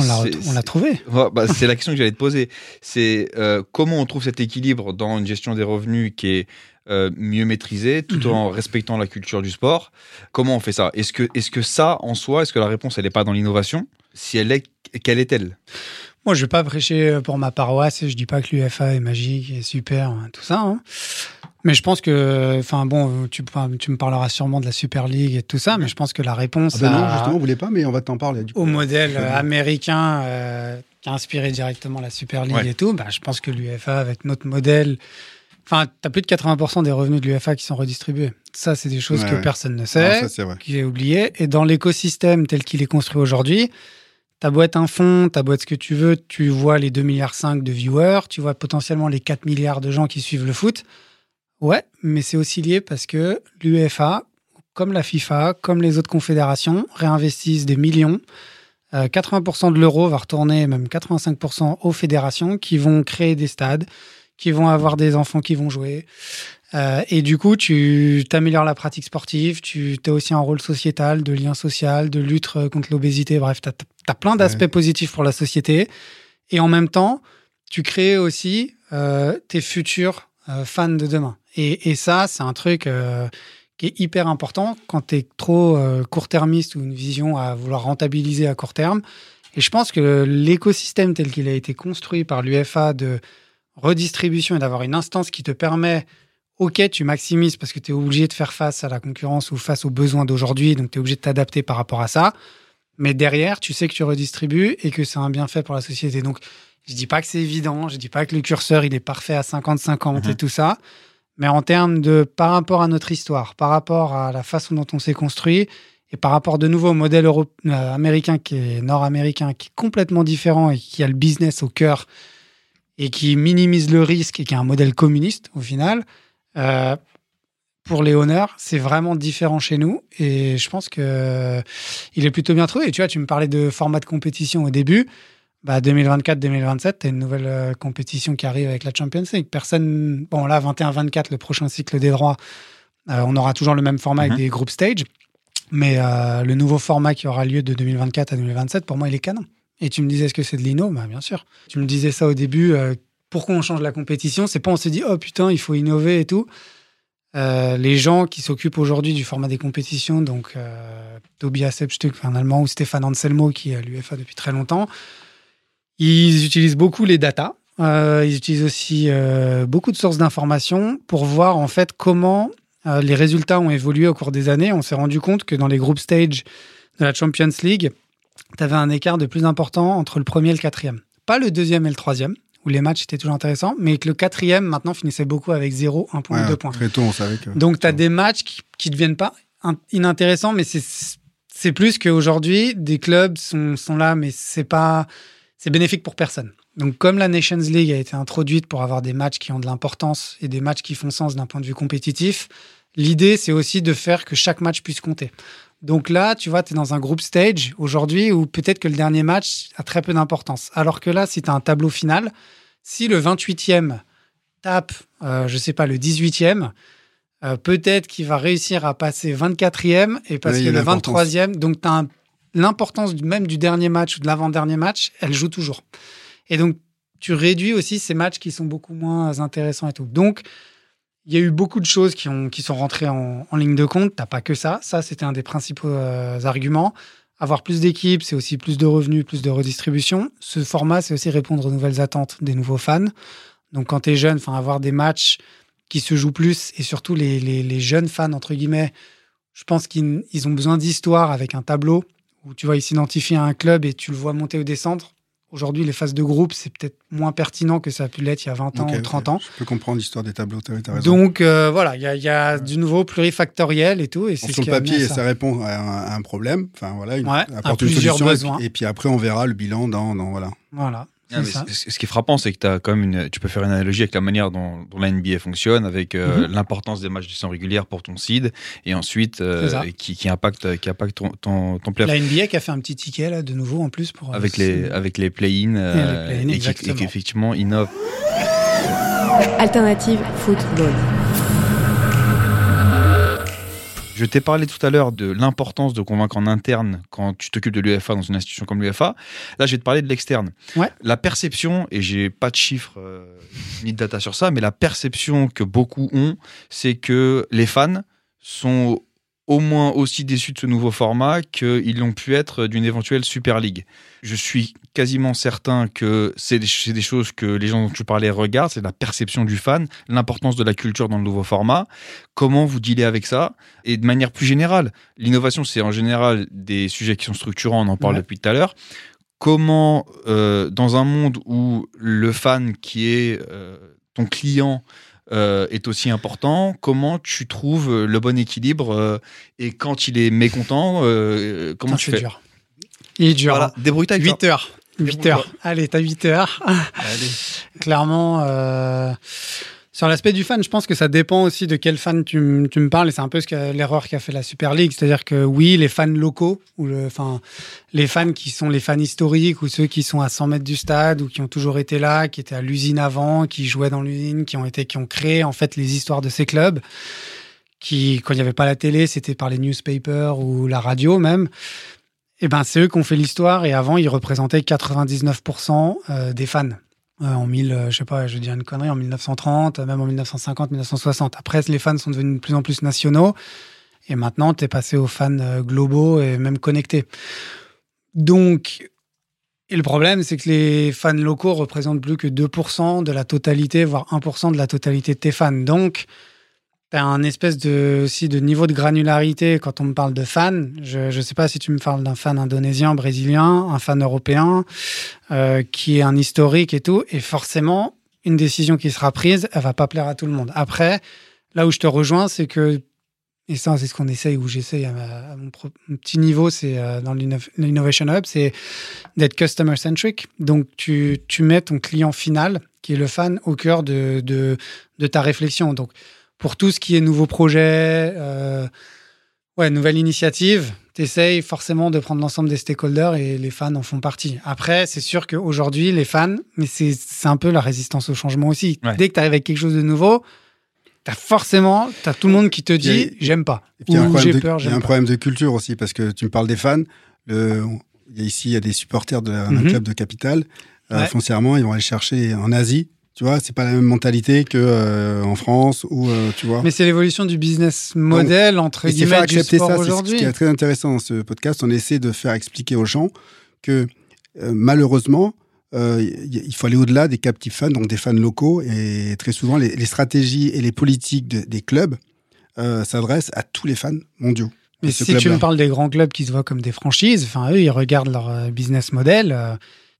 On l'a trouvé. Ouais, bah, c'est la question que j'allais te poser. C'est euh, comment on trouve cet équilibre dans une gestion des revenus qui est euh, mieux maîtrisée, tout Mhm. en respectant la culture du sport. Comment on fait ça? Est-ce que, est que ça, en soi, est-ce que la réponse, elle n'est pas dans l'innovation? Si elle est, quelle est-elle? Moi, je vais pas prêcher pour ma paroisse et je dis pas que l'UFA est magique et super, hein, tout ça. hein. Mais je pense que, enfin bon, tu, tu me parleras sûrement de la Super League et tout ça, mais je pense que la réponse Ah ben non, à- justement, on voulait pas, mais on va t'en parler. Du coup. au modèle euh, *laughs* américain euh, qui a inspiré directement la Super League Ouais. et tout, bah, je pense que l'UFA avec notre modèle, enfin, tu as plus de 80% des revenus de l'UFA qui sont redistribués. Ça, c'est des choses Ouais, que ouais. personne ne sait, qui est oublié. Et dans l'écosystème tel qu'il est construit aujourd'hui, ta boîte un fonds, ta boîte ce que tu veux, tu vois les 2,5 milliards de viewers, tu vois potentiellement les 4 milliards de gens qui suivent le foot. Ouais, mais c'est aussi lié parce que l'UEFA, comme la FIFA, comme les autres confédérations, réinvestissent des millions. Euh, 80% de l'euro va retourner, même 85% aux fédérations qui vont créer des stades, qui vont avoir des enfants qui vont jouer. Euh, et du coup, tu t'améliores la pratique sportive, tu as aussi un rôle sociétal, de lien social, de lutte euh, contre l'obésité. Bref, tu as, plein d'aspects Ouais. positifs pour la société. Et en même temps, tu crées aussi euh, tes futurs euh, fans de demain. Et, et ça, c'est un truc qui est hyper important quand tu es trop court-termiste ou une vision à vouloir rentabiliser à court terme. Et je pense que l'écosystème tel qu'il a été construit par l'UFA de redistribution et d'avoir une instance qui te permet, ok, tu maximises parce que tu es obligé de faire face à la concurrence ou face aux besoins d'aujourd'hui, donc tu es obligé de t'adapter par rapport à ça. Mais derrière, tu sais que tu redistribues et que c'est un bienfait pour la société. Donc, je dis pas que c'est évident, je dis pas que le curseur il est parfait à 50-50 et Mhm. tout ça, mais en termes de par rapport à notre histoire, par rapport à la façon dont on s'est construit et par rapport de nouveau au modèle euh, américain qui est nord-américain, qui est complètement différent et qui a le business au cœur et qui minimise le risque et qui a un modèle communiste au final. euh, pour les honneurs, c'est vraiment différent chez nous et je pense que euh, il est plutôt bien trouvé. Et tu vois, tu me parlais de format de compétition au début. Bah 2024-2027, tu as une nouvelle euh, compétition qui arrive avec la Champions League. Personne, bon là 21-24, le prochain cycle des droits, on aura toujours le même format Mhm. avec des group stage, mais le nouveau format qui aura lieu de 2024 à 2027, pour moi, il est canon. Et tu me disais, est-ce que c'est de l'INO Bah bien sûr. Tu me disais ça au début. euh, pourquoi on change la compétition? C'est pas on se dit oh putain il faut innover et tout. Euh, les gens qui s'occupent aujourd'hui du format des compétitions, donc euh, Tobias Sebstück, un Allemand, ou Stéphane Anselmo, qui est à l'UFA depuis très longtemps, ils utilisent beaucoup les datas. Euh, ils utilisent aussi beaucoup de sources d'informations pour voir en fait comment les résultats ont évolué au cours des années. On s'est rendu compte que dans les group stage de la Champions League, tu avais un écart de plus important entre le premier et le quatrième. Pas le deuxième et le troisième, où les matchs étaient toujours intéressants, mais que le quatrième maintenant finissait beaucoup avec 0, 1 point, Ouais, 2 points. Très tôt, on savait que. Donc, tu as des matchs qui, qui deviennent pas in- inintéressants, mais c'est c'est plus qu'aujourd'hui, des clubs sont, sont là, mais c'est pas c'est bénéfique pour personne. Donc, comme la Nations League a été introduite pour avoir des matchs qui ont de l'importance et des matchs qui font sens d'un point de vue compétitif, l'idée, c'est aussi de faire que chaque match puisse compter. Donc là, tu vois, tu es dans un group stage aujourd'hui où peut-être que le dernier match a très peu d'importance. Alors que là, si tu as un tableau final, si le 28e tape, euh, je sais pas, le 18e, euh, peut-être qu'il va réussir à passer 24e et parce Oui, que le l'importance. 23e, donc tu as l'importance même du dernier match ou de l'avant-dernier match, elle joue toujours. Et donc, tu réduis aussi ces matchs qui sont beaucoup moins intéressants et tout. Donc, il y a eu beaucoup de choses qui, ont, qui sont rentrées en, en ligne de compte. T'as pas que ça. Ça, c'était un des principaux euh, arguments. Avoir plus d'équipes, c'est aussi plus de revenus, plus de redistribution. Ce format, c'est aussi répondre aux nouvelles attentes des nouveaux fans. Donc, quand tu es jeune, avoir des matchs qui se jouent plus et surtout les, les- les jeunes fans, entre guillemets, je pense qu'ils ils ont besoin d'histoire avec un tableau où tu vois, ils s'identifient à un club et tu le vois monter ou descendre. Aujourd'hui, les phases de groupe, c'est peut-être moins pertinent que ça a pu l'être il y a 20 ans ou ok. 30 ans. Je peux comprendre l'histoire des tableaux, t'as t'as raison. Donc euh, voilà, il y a, il y a du nouveau plurifactoriel et tout. Et c'est ce le papier, ça. ça répond à un, à un problème. Enfin voilà, une, Ouais, apporte à une solution. et besoins. puis- Et puis, après, on verra le bilan dans, dans voilà. Voilà. Ah, ce qui est frappant, c'est que t'as quand même une, tu peux faire une analogie avec la manière dont, dont la NBA fonctionne, avec euh, Mhm. l'importance des matchs de saison régulière pour ton seed, et ensuite euh, qui, qui impacte, qui impacte ton, ton, ton playoff. La NBA qui a fait un petit ticket là de nouveau en plus pour euh, avec les avec les play-in euh, play-in, et, exactement. et qui effectivement innove. Alternative football. Je t'ai parlé tout à l'heure de l'importance de convaincre en interne quand tu t'occupes de l'UEFA dans une institution comme l'UEFA. Là, je vais te parler de l'externe. Ouais. La perception, et j'ai pas de chiffres euh, ni de data sur ça, mais la perception que beaucoup ont, c'est que les fans sont au moins aussi déçus de ce nouveau format qu'ils l'ont pu être d'une éventuelle Super League. Je suis quasiment certain que c'est des, choses que les gens dont tu parlais regardent, c'est la perception du fan, l'importance de la culture dans le nouveau format, comment vous dealez avec ça, et de manière plus générale. L'innovation, c'est en général des sujets qui sont structurants, on en parle Ouais. depuis tout à l'heure. Comment, euh, dans un monde où le fan qui est euh, ton client euh, est aussi important, comment tu trouves le bon équilibre euh, et quand il est mécontent, euh, comment Putain, tu fais dur. Il est dur. Voilà, hein. débrouille-toi avec 8 heures. 8 Débrouille-toi. heures. Allez, t'as 8 heures. Allez. *laughs* Clairement, euh, sur l'aspect du fan, je pense que ça dépend aussi de quel fan tu, me parles. Et c'est un peu ce l'erreur qu'a fait la Super League. C'est-à-dire que oui, les fans locaux, ou le, enfin, les fans qui sont les fans historiques, ou ceux qui sont à 100 mètres du stade, ou qui ont toujours été là, qui étaient à l'usine avant, qui jouaient dans l'usine, qui ont été, qui ont créé en fait les histoires de ces clubs. Qui, quand il n'y avait pas la télé, c'était par les newspapers ou la radio même. Et ben, c'est eux qui ont fait l'histoire. Et avant, ils représentaient 99% euh, des fans. Euh, en 1000, euh, je sais pas, je une connerie, en 1930, euh, même en 1950, 1960. Après, les fans sont devenus de plus en plus nationaux. Et maintenant, tu es passé aux fans euh, globaux et même connectés. Donc, et le problème, c'est que les fans locaux représentent plus que 2% de la totalité, voire 1% de la totalité de tes fans. Donc, tu un espèce de, aussi de niveau de granularité quand on me parle de fans. Je ne sais pas si tu me parles d'un fan indonésien, brésilien, un fan européen, euh, qui est un historique et tout. Et forcément, une décision qui sera prise, elle va pas plaire à tout le monde. Après, là où je te rejoins, c'est que, et ça, c'est ce qu'on essaye, où j'essaye à, mon, petit niveau, c'est euh, dans l'inno- l'Innovation Hub, c'est d'être customer-centric. Donc, tu, tu mets ton client final, qui est le fan, au cœur de, de, de ta réflexion. Donc, pour tout ce qui est nouveau projet, euh, ouais, nouvelle initiative, tu essayes forcément de prendre l'ensemble des stakeholders et les fans en font partie. Après, c'est sûr qu'aujourd'hui, les fans, mais c'est c'est un peu la résistance au changement aussi. Ouais. Dès que tu arrives avec quelque chose de nouveau, tu as forcément as tout le monde qui te dit j'aime pas. Et puis, il y a un Ou problème j'ai de- peur, il y a un pas. problème de culture aussi, parce que tu me parles des fans. Le, il y a ici, il y a des supporters de d'un Mhm. club de capitale. Euh, Ouais. Foncièrement, ils vont aller chercher en Asie. Tu vois, c'est pas la même mentalité que euh, en France ou euh, tu vois. Mais c'est l'évolution du business model, entre faire guillemets, du accepter sport ça. C'est ce qui est très intéressant dans ce podcast. On essaie de faire expliquer aux gens que euh, malheureusement, euh, il faut aller au-delà des captifs fans, donc des fans locaux. Et très souvent, les, les stratégies et les politiques de- des clubs euh, s'adressent à tous les fans mondiaux. Mais si tu me parles des grands clubs qui se voient comme des franchises, enfin eux, ils regardent leur business model.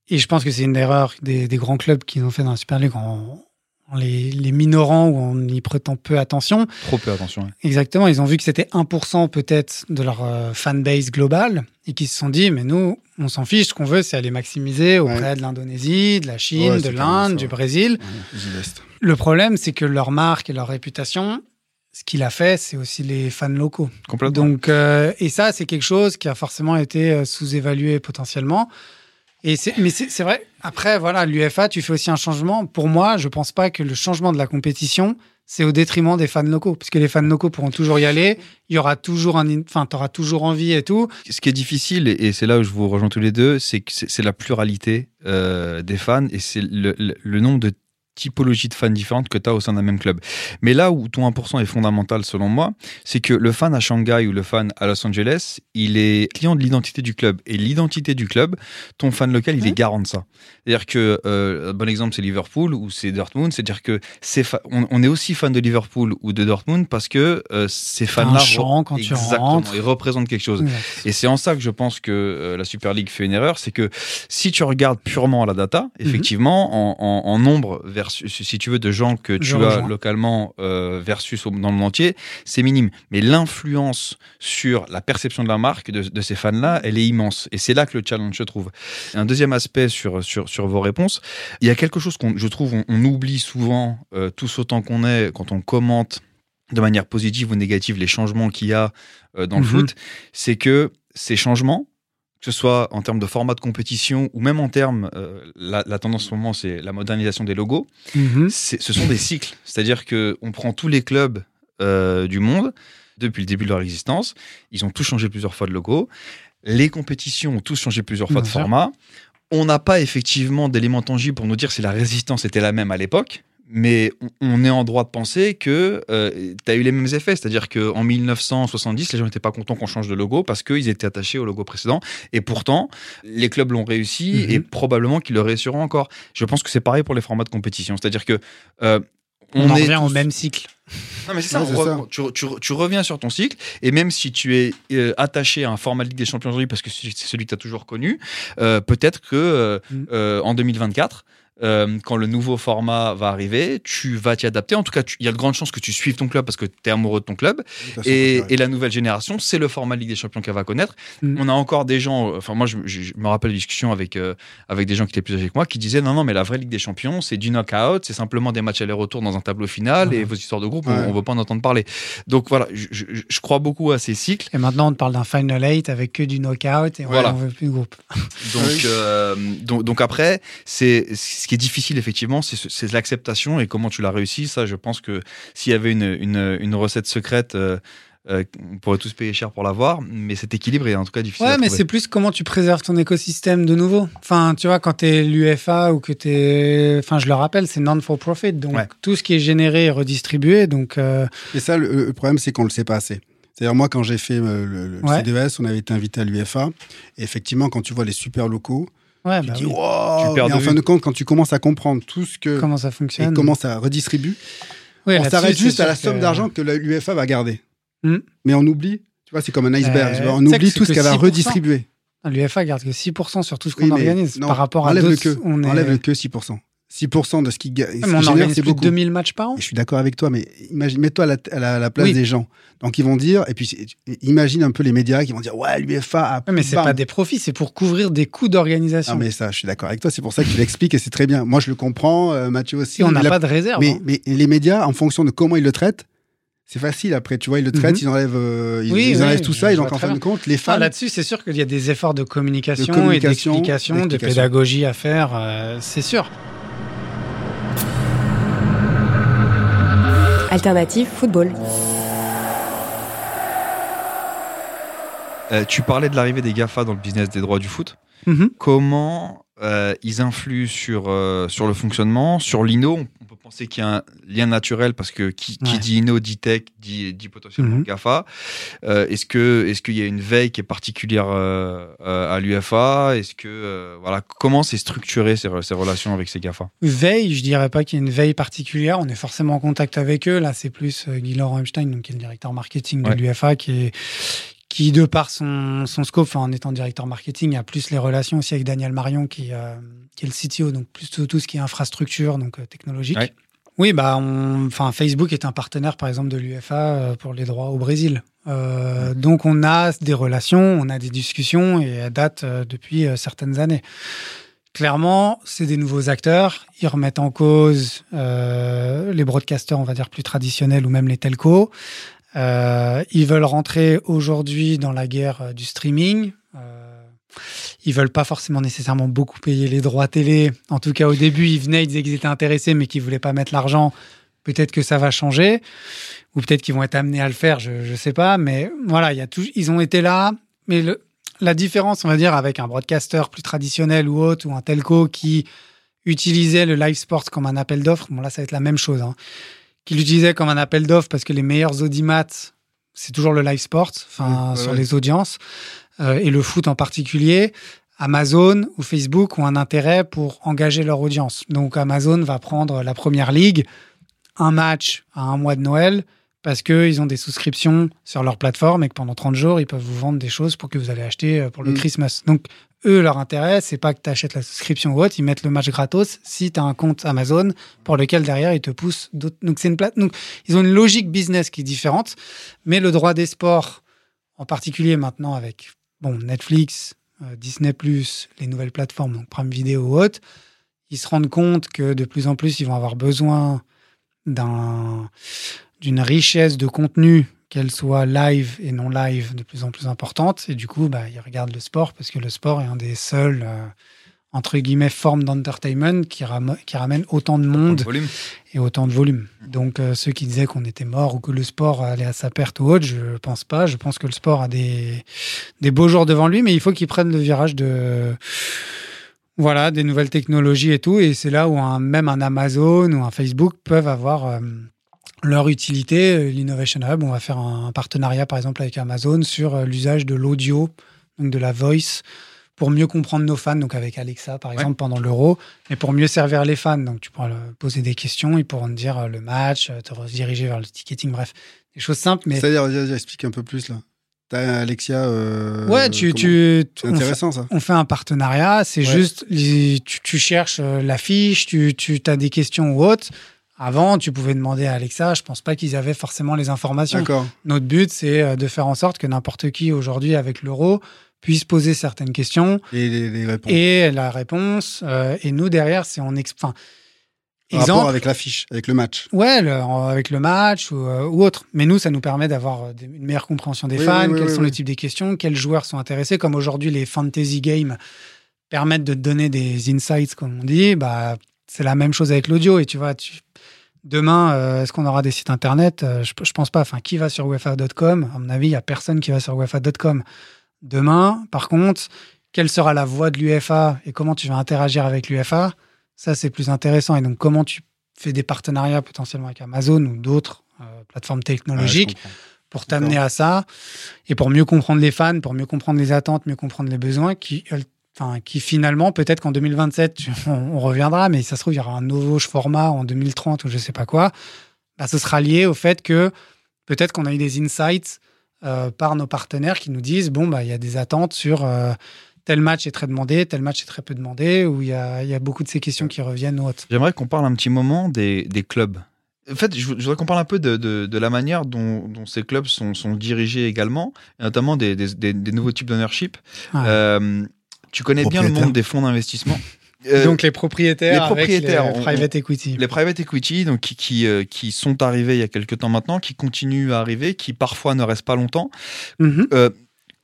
Et je pense que c'est une erreur des, des grands clubs qu'ils ont fait dans la Super League en, en les, les minorant ou en y prêtant peu attention. Trop peu attention. ouais. Exactement, ils ont vu que c'était 1% peut-être de leur euh, fanbase globale et qu'ils se sont dit, mais nous, on s'en fiche, ce qu'on veut, c'est aller maximiser auprès Ouais. de l'Indonésie, de la Chine, Ouais, de l'Inde, du. Brésil. Le problème, c'est que leur marque et leur réputation, ce qu'il a fait, c'est aussi les fans locaux. Complètement. Donc, euh, et ça, c'est quelque chose qui a forcément été euh, sous-évalué potentiellement. Et mais c'est, vrai. Après, voilà, l'UFA, tu fais aussi un changement. Pour moi, je pense pas que le changement de la compétition, c'est au détriment des fans locaux, parce que les fans locaux pourront toujours y aller. Il y aura toujours un, enfin, t'auras toujours envie et tout. Ce qui est difficile, et c'est là où je vous rejoins tous les deux, c'est que c'est la pluralité euh, des fans et c'est le, le- le nombre de typologies de fans différentes que tu as au sein d'un même club. Mais là où ton 1% est fondamental selon moi, c'est que le fan à Shanghai ou le fan à Los Angeles, il est client de l'identité du club. Et l'identité du club, ton fan local, il est garant de ça. C'est-à-dire que, euh, un bon exemple, c'est Liverpool ou c'est Dortmund. C'est-à-dire que c'est on, on est aussi fan de Liverpool ou de Dortmund parce que euh, ces fans-là... quand tu Exactement, rentres. ils représentent quelque chose. Et c'est en ça que je pense que euh, la Super League fait une erreur, c'est que si tu regardes purement la data, Mhm. effectivement, en, en- en nombre versus, si tu veux, de gens que tu as localement euh, versus au- dans le monde entier, c'est minime. Mais l'influence sur la perception de la marque de, de ces fans-là, elle est immense. Et c'est là que le challenge se trouve. Un deuxième aspect sur, sur, sur vos réponses, il y a quelque chose qu'on, je trouve, on, on oublie souvent, euh, tous autant qu'on est, quand on commente de manière positive ou négative les changements qu'il y a euh, dans le Mhm. foot, c'est que ces changements, que ce soit en termes de format de compétition ou même en termes, euh, la, la tendance en ce moment, c'est la modernisation des logos, Mhm. ce sont des cycles. C'est-à-dire que on prend tous les clubs euh, du monde depuis le début de leur existence, ils ont tous changé plusieurs fois de logo. Les compétitions ont tous changé plusieurs fois Bien de sûr. format. On n'a pas effectivement d'éléments tangibles pour nous dire si la résistance était la même à l'époque. Mais on- on est en droit de penser que tu as eu les mêmes effets. C'est-à-dire qu'en 1970, les gens n'étaient pas contents qu'on change de logo parce qu'ils étaient attachés au logo précédent. Et pourtant, les clubs l'ont réussi Mhm. et probablement qu'ils le réussiront encore. Je pense que c'est pareil pour les formats de compétition. C'est-à-dire que. euh, On, en est revient au même cycle. non, mais c'est ça, Ouais, on c'est re- ça. Tu, tu- tu reviens sur ton cycle, et même si tu es euh, attaché à un format de Ligue des Champions aujourd'hui, parce que c'est celui que tu as toujours connu, euh, peut-être que euh, Mm. euh, en 2024, euh, quand le nouveau format va arriver, tu vas t'y adapter. En tout cas, il y a de grandes chances que tu suives ton club parce que tu es amoureux de ton club. Et, la nouvelle génération, c'est le format Ligue des Champions qu'elle va connaître. Mm. On a encore des gens, euh, enfin moi je, je- je me rappelle des discussions avec, euh, avec des gens qui étaient plus âgés que moi qui disaient non, non, mais la vraie Ligue des Champions, c'est du knockout, c'est simplement des matchs aller-retour dans un tableau final et vos histoires de groupe, Ouais. on, on veut pas en entendre parler. Donc voilà, je, je- je crois beaucoup à ces cycles. Et maintenant, on te parle d'un Final 8 avec que du knockout et Voilà. on veut plus de groupe. Donc, *laughs* euh, donc, donc après, c'est ce qui est difficile effectivement, c'est ce- c'est l'acceptation et comment tu l'as réussi. Ça, je pense que s'il y avait une, une, une recette secrète, euh, euh, on pourrait tous payer cher pour l'avoir, mais cet équilibre est en tout cas difficile. Ouais, à mais c'est plus comment tu préserves ton écosystème de nouveau. Enfin, tu vois, quand tu es l'UFA ou que tu es. Enfin, je le rappelle, c'est non-for-profit. Donc, Ouais. tout ce qui est généré est redistribué. Donc, euh, Et ça, le, le problème, c'est qu'on ne le sait pas assez. C'est-à-dire, moi, quand j'ai fait le, le Ouais. CDES, on avait été invité à l'UFA. Et effectivement, quand tu vois les super locaux, ouais, tu bah dis, oui. wow Tu perds Et de en vue. fin de compte, quand tu commences à comprendre tout ce que. comment ça et fonctionne. comment ça redistribue, Oui, on s'arrête juste à la somme que- d'argent que l'UFA va garder. Hmm. Mais on oublie, tu vois, c'est comme un iceberg. Euh, on oublie tout ce qu'elle que va 6%. redistribuer. L'UFA garde que 6% sur tout ce qu'on Oui, mais organise. non, Par rapport à enlève d'autres, le que. on est. Enlève le que 6%. 6% de ce qui, ga- ce Ouais, qui mais on génère, c'est plus de beaucoup. 2000 matchs par an. Et je suis d'accord avec toi, mais imagine, mets-toi à la, à la- à la place Oui. des gens. Donc ils vont dire, et puis imagine un peu les médias qui vont dire, ouais, l'UFA a. Ouais, mais c'est pas des profits, c'est pour couvrir des coûts d'organisation. Non, mais ça, je suis d'accord avec toi. C'est pour ça que tu l'expliques et c'est très bien. Moi, je le comprends, euh, Mathieu aussi. Et on n'a pas de réserve. mais, hein. mais les médias, en fonction de comment ils le traitent, c'est facile après. Tu vois, ils le traitent, Mhm. ils enlèvent, euh, ils, Oui, ils oui, enlèvent tout ça. Et donc, en fin de compte, les Ah, fans. Là-dessus, c'est sûr qu'il y a des efforts de communication, De communication, et d'explication, de pédagogie à faire, euh, c'est sûr. Alternative football. Euh, tu parlais de l'arrivée des GAFA dans le business des droits du foot. Mhm. Comment euh, ils influent sur, euh, sur le fonctionnement, sur l'INO On peut penser qu'il y a un lien naturel parce que qui, qui Ouais. dit INO dit tech, dit, dit potentiellement Mhm. GAFA. Euh, est-ce que est-ce qu'il y a une veille qui est particulière à l'UFA? Est-ce que voilà comment c'est structuré ces, re- ces relations avec ces GAFA? Veille, je dirais pas qu'il y a une veille particulière. On est forcément en contact avec eux. Là, c'est plus Guy Laurent Einstein, donc qui est le directeur marketing de Ouais. l'UFA, qui est qui de par son, son scope, enfin, en étant directeur marketing, a plus les relations aussi avec Daniel Marion, qui, euh, qui est le CTO, donc plus tout, tout ce qui est infrastructure, donc euh, technologique. Ouais. Oui, bah, enfin, Facebook est un partenaire, par exemple, de l'UFA euh, pour les droits au Brésil. Euh, Donc, on a des relations, on a des discussions, et à date depuis certaines années. Clairement, c'est des nouveaux acteurs. Ils remettent en cause les broadcasters, on va dire plus traditionnels, ou même les telcos. Euh, ils veulent rentrer aujourd'hui dans la guerre euh, du streaming. Euh, ils veulent pas forcément nécessairement beaucoup payer les droits télé. En tout cas, au début, ils venaient, ils disaient qu'ils étaient intéressés, mais qu'ils voulaient pas mettre l'argent. Peut-être que ça va changer, ou peut-être qu'ils vont être amenés à le faire. Je ne sais pas, mais voilà, il y a tout, ils ont été là. Mais le, la différence, on va dire, avec un broadcaster plus traditionnel ou autre, ou un telco qui utilisait le live sport comme un appel d'offres, bon là, ça va être la même chose, hein, qui l'utilisait comme un appel d'offres parce que les meilleurs audimats, c'est toujours le live sport, enfin, Ouais, sur ouais. les audiences, euh, et le foot en particulier. Amazon ou Facebook ont un intérêt pour engager leur audience. Donc Amazon va prendre la première ligue, un match à un mois de Noël, parce qu'ils ont des souscriptions sur leur plateforme et que pendant 30 jours, ils peuvent vous vendre des choses pour que vous allez acheter euh, pour le Mm. Christmas. Donc, eux, leur intérêt, c'est pas que tu achètes la souscription ou autre, ils mettent le match gratos si tu as un compte Amazon pour lequel derrière ils te poussent d'autres. Donc, c'est une plate. Donc, ils ont une logique business qui est différente, mais le droit des sports, en particulier maintenant avec bon, Netflix, euh, Disney, les nouvelles plateformes, donc Prime Video ou autres, ils se rendent compte que de plus en plus, ils vont avoir besoin d'un d'une richesse de contenu, qu'elle soit live et non live, de plus en plus importante. Et du coup, bah, ils regardent le sport parce que le sport est un des seuls, euh, entre guillemets, formes d'entertainment qui, ram- qui ramène autant de monde et autant de volume. Donc, euh, ceux qui disaient qu'on était mort ou que le sport allait à sa perte ou autre, je pense pas. Je pense que le sport a des, des beaux jours devant lui, mais il faut qu'il prenne le virage de Voilà, des nouvelles technologies et tout. Et c'est là où un, même un Amazon ou un Facebook peuvent avoir euh, leur utilité. Euh, L'Innovation Hub, on va faire un, partenariat par exemple avec Amazon sur euh, l'usage de l'audio, donc de la voice, pour mieux comprendre nos fans, donc avec Alexa par exemple pendant l'Euro, et pour mieux servir les fans. Donc tu pourras poser des questions, ils pourront te dire euh, le match, te rediriger vers le ticketing, bref, des choses simples. Mais C'est-à-dire, explique un peu plus là. T'as Alexia. euh, ouais, tu, tu, C'est fait- intéressant ça. on fait un partenariat, c'est Ouais. juste, tu, tu cherches l'affiche, tu, tu as des questions ou autres. Avant, tu pouvais demander à Alexa, je pense pas qu'ils avaient forcément les informations. Notre but, c'est euh, de faire en sorte que n'importe qui aujourd'hui avec l'euro puisse poser certaines questions Et les, les réponses. et la réponse. euh, et nous, derrière, c'est en ex- enfin, En rapport exemple. avec l'affiche, avec le match. Ouais, le- avec le match ou, euh, ou autre. Mais nous, ça nous permet d'avoir une meilleure compréhension des Oui, fans, oui, oui, quels sont les types des questions, quels joueurs sont intéressés. Comme aujourd'hui, les fantasy games permettent de te donner des insights, comme on dit. Bah, c'est la même chose avec l'audio. Et tu vois, tu- demain, euh, est-ce qu'on aura des sites internet? Euh, je, je pense pas. Enfin, qui va sur UEFA.com À mon avis, il y a personne qui va sur UEFA.com. Demain, par contre, quelle sera la voix de l'UFA et comment tu vas interagir avec l'UFA Ça, c'est plus intéressant. Et donc, comment tu fais des partenariats potentiellement avec Amazon ou d'autres euh, plateformes technologiques pour t'amener à ça et pour mieux comprendre les fans, pour mieux comprendre les attentes, mieux comprendre les besoins qui, enfin, qui finalement, peut-être qu'en 2027, tu- *laughs* on, on reviendra, mais ça se trouve, il y aura un nouveau format en 2030 ou je sais pas quoi. Bah, ce sera lié au fait que peut-être qu'on a eu des insights euh, par nos partenaires qui nous disent bon, bah, il y a des attentes sur euh, tel match est très demandé, tel match est très peu demandé, ou il y a, il y a beaucoup de ces questions qui reviennent ou autres. J'aimerais qu'on parle un petit moment des, des clubs. En fait, je vou- je voudrais qu'on parle un peu de, de- de la manière dont, dont ces clubs sont, sont dirigés également, et notamment des, des- des- des nouveaux types d'ownership. Ouais. Euh, tu connais bien le monde des fonds d'investissement. *laughs* Euh, Donc les propriétaires, les avec propriétaires, les on- private equity. les private equity, donc qui, qui, euh, qui sont arrivés il y a quelques temps maintenant, qui continuent à arriver, qui parfois ne restent pas longtemps. Euh,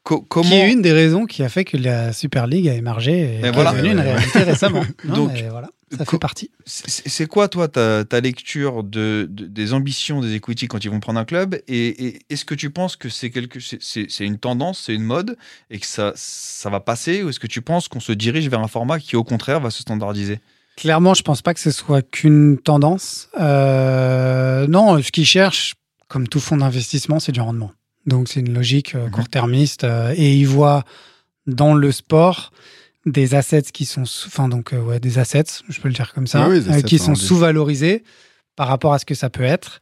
co- comment Qui est une des raisons qui a fait que la Super League a émergé et, voilà. est devenue une réalité récemment. *laughs* Non, Donc, voilà, ça fait partie. C'est quoi, toi, ta, ta lecture de, de- des ambitions des equity quand ils vont prendre un club Et, et est-ce que tu penses que c'est une tendance, c'est une mode, et que ça, ça va passer Ou est-ce que tu penses qu'on se dirige vers un format qui, au contraire, va se standardiser? Clairement, je pense pas que ce soit qu'une tendance. Euh, non, ce qu'ils cherchent, comme tout fonds d'investissement, c'est du rendement. Donc c'est une logique euh, Mhm. court-termiste euh, et ils voient dans le sport des assets qui sont, enfin donc euh, ouais, des assets, je peux le dire comme ça, Oui, oui, des euh, assets, qui on sont sous-valorisés par rapport à ce que ça peut être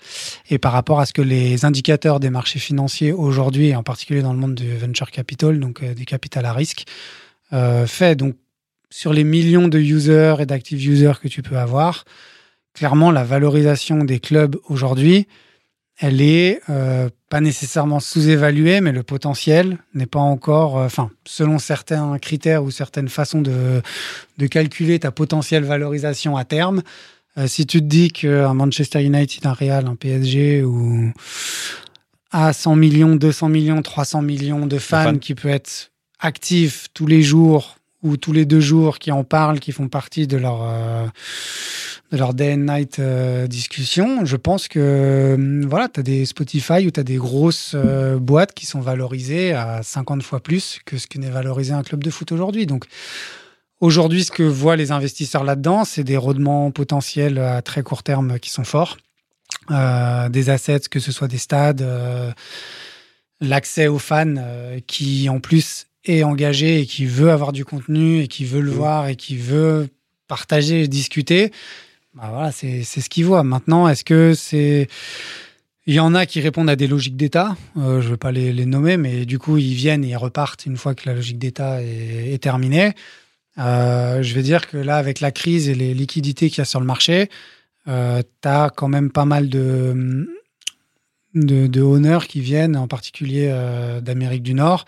et par rapport à ce que les indicateurs des marchés financiers aujourd'hui, et en particulier dans le monde du venture capital, donc euh, du capital à risque, euh, fait. Donc sur les millions de users et d'active users que tu peux avoir, clairement la valorisation des clubs aujourd'hui, elle est euh, pas nécessairement sous-évaluée, mais le potentiel n'est pas encore, euh, enfin, selon certains critères ou certaines façons de, de calculer ta potentielle valorisation à terme. euh, si tu te dis qu'un Manchester United, un Real, un PSG ou à 100 millions, 200 millions, 300 millions de fans, fans. qui peut être actif tous les jours ou tous les deux jours, qui en parlent, qui font partie de leur euh, de leur day and night euh, discussion, je pense que euh, voilà, tu as des Spotify ou tu as des grosses euh, boîtes qui sont valorisées à 50 fois plus que ce que n'est valorisé un club de foot aujourd'hui. Donc aujourd'hui, ce que voient les investisseurs là-dedans, c'est des rendements potentiels à très court terme qui sont forts, des assets, que ce soit des stades, l'accès aux fans qui en plus est engagé et qui veut avoir du contenu et qui veut le voir et qui veut partager et discuter. Bah voilà, c'est c'est ce qu'ils voient. Maintenant, est-ce que c'est. Il y en a qui répondent à des logiques d'État, euh, je ne vais pas les, les nommer, mais du coup, ils viennent et ils repartent une fois que la logique d'État est, est terminée. Euh, je vais dire que là, avec la crise et les liquidités qu'il y a sur le marché, euh, tu as quand même pas mal de, de, de honneurs qui viennent, en particulier euh, d'Amérique du Nord,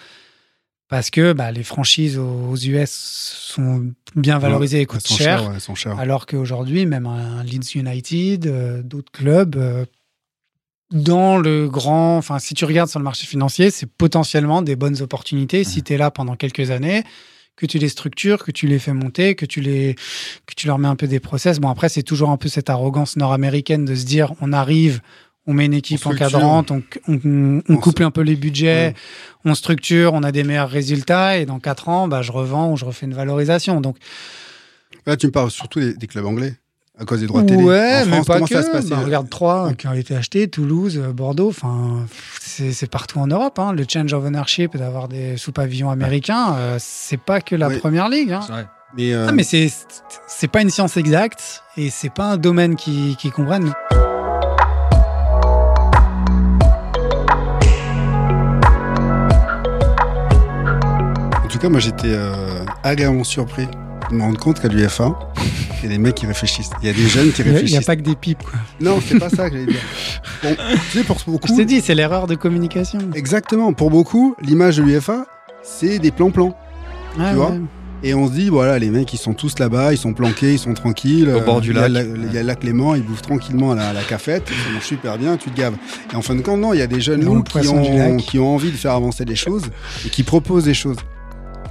parce que bah, les franchises aux, US sont bien valorisées et coûtent cher. ouais, sont chères. Alors qu'aujourd'hui, même un Leeds United, euh, d'autres clubs, euh, dans le grand, enfin, si tu regardes sur le marché financier, c'est potentiellement des bonnes opportunités si tu es là pendant quelques années, que tu les structures, que tu les fais monter, que tu les, que tu leur mets un peu des process. Bon, après, c'est toujours un peu cette arrogance nord-américaine de se dire, on arrive, on met une équipe On encadrante, on, on, on On couple un peu les budgets, Ouais. on structure, on a des meilleurs résultats, et dans quatre ans, bah, je revends ou je refais une valorisation. Donc, Là, tu me parles surtout des, des clubs anglais, à cause des droits télé. Ouais, En mais France, pas comment que. ça se passait Bah, regarde trois qui ont été achetés, Toulouse, euh, Bordeaux. Enfin, c'est partout en Europe. hein. Le change of ownership, d'avoir des sous-pavillons américains, euh, c'est pas que la première ligue. hein. Ouais. Mais, euh, Ah, mais c'est c'est pas une science exacte et c'est pas un domaine qui qui comprennent. Cas, moi, j'étais euh, agréablement surpris de me rendre compte qu'à l'UFA, il y a des mecs qui réfléchissent. Il y a des jeunes qui a- il réfléchissent. n'y a pas que des pipes. Quoi. Non, c'est pas ça que j'allais dire. Bon, tu sais, pour beaucoup. Je t'ai dit, c'est l'erreur de communication. Exactement. Pour beaucoup, l'image de l'UFA, c'est des plans-plans. Ouais, tu vois ouais. Et on se dit, voilà, les mecs, ils sont tous là-bas, ils sont planqués, ils sont tranquilles. Au bord du il y a lac. la- Il y a le lac Léman, ils bouffent tranquillement à la, à la cafette, ils mangent super bien, tu te gaves. Et en fin de compte, non, il y a des jeunes loups qui du ont, qui ont envie de faire avancer les choses et qui proposent des choses.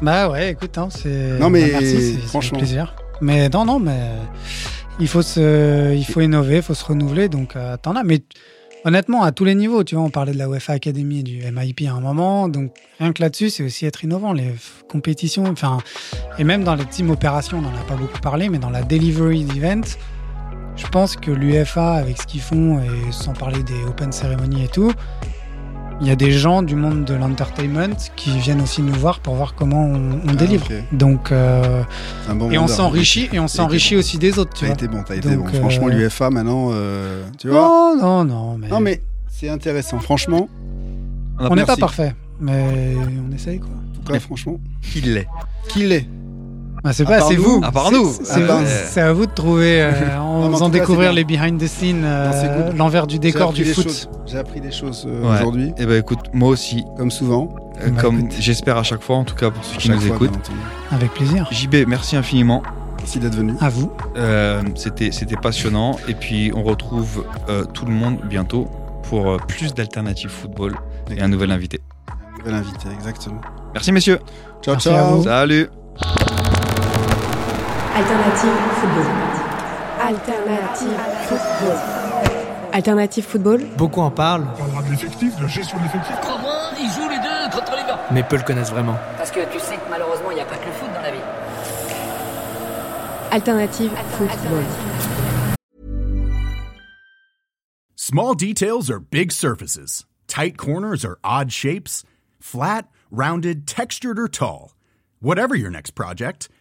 Bah ouais, écoute, hein, c'est. Non, mais bah, merci, franchement. un plaisir. Mais non, non, mais euh, il faut se, il faut innover, il faut se renouveler. Donc euh, t'en as. Mais honnêtement, à tous les niveaux, tu vois, on parlait de la UEFA Academy et du MIP à un moment. Donc rien que là-dessus, c'est aussi être innovant. Les compétitions, enfin, et même dans les team opérations, on n'en a pas beaucoup parlé, mais dans la delivery d'event, je pense que l'UFA, avec ce qu'ils font, et sans parler des open ceremonies et tout, il y a des gens du monde de l'entertainment qui viennent aussi nous voir pour voir comment on, on Ah, délivre. Donc, euh, C'est un bon et on s'enrichit et on s'enrichit aussi des autres, tu vois. été bon, t'as été Donc, bon. Franchement, euh, l'UFA, maintenant, euh, tu vois. Non, non, non, mais, Non, mais c'est intéressant. Franchement, on n'est pas parfait, mais on essaye quoi. en tout cas, franchement, Il l'est. qu'il est. Bah, c'est pas, c'est vous. à part nous. C'est- À c'est à vous de trouver, euh, *laughs* en Non, faisant cas, découvrir les behind the scenes, euh, l'envers du décor du foot. J'ai appris des choses euh, Ouais. aujourd'hui, Et ben écoute, moi aussi, comme souvent. euh, Bah, comme j'espère à chaque fois, en tout cas pour ceux qui nous fois, écoutent. Avec plaisir. JB, merci infiniment. Merci d'être venu. À vous. C'était passionnant et puis on retrouve tout le monde bientôt pour plus d'alternatives football et un nouvel invité. Nouvel invité, exactement. Merci messieurs. Ciao, Merci ciao. Salut. Alternative football. Alternative football. Alternative football. Beaucoup en parlent, On parlera de l'effectif, de la gestion de l'effectif. Ils jouent les deux contre les gars. mais peu le connaissent vraiment. Parce que tu sais que malheureusement, il n'y a pas que le foot dans la vie. Alternative football. Small details are big surfaces. Tight corners are odd shapes. Flat, rounded, textured, or tall. Whatever your next project,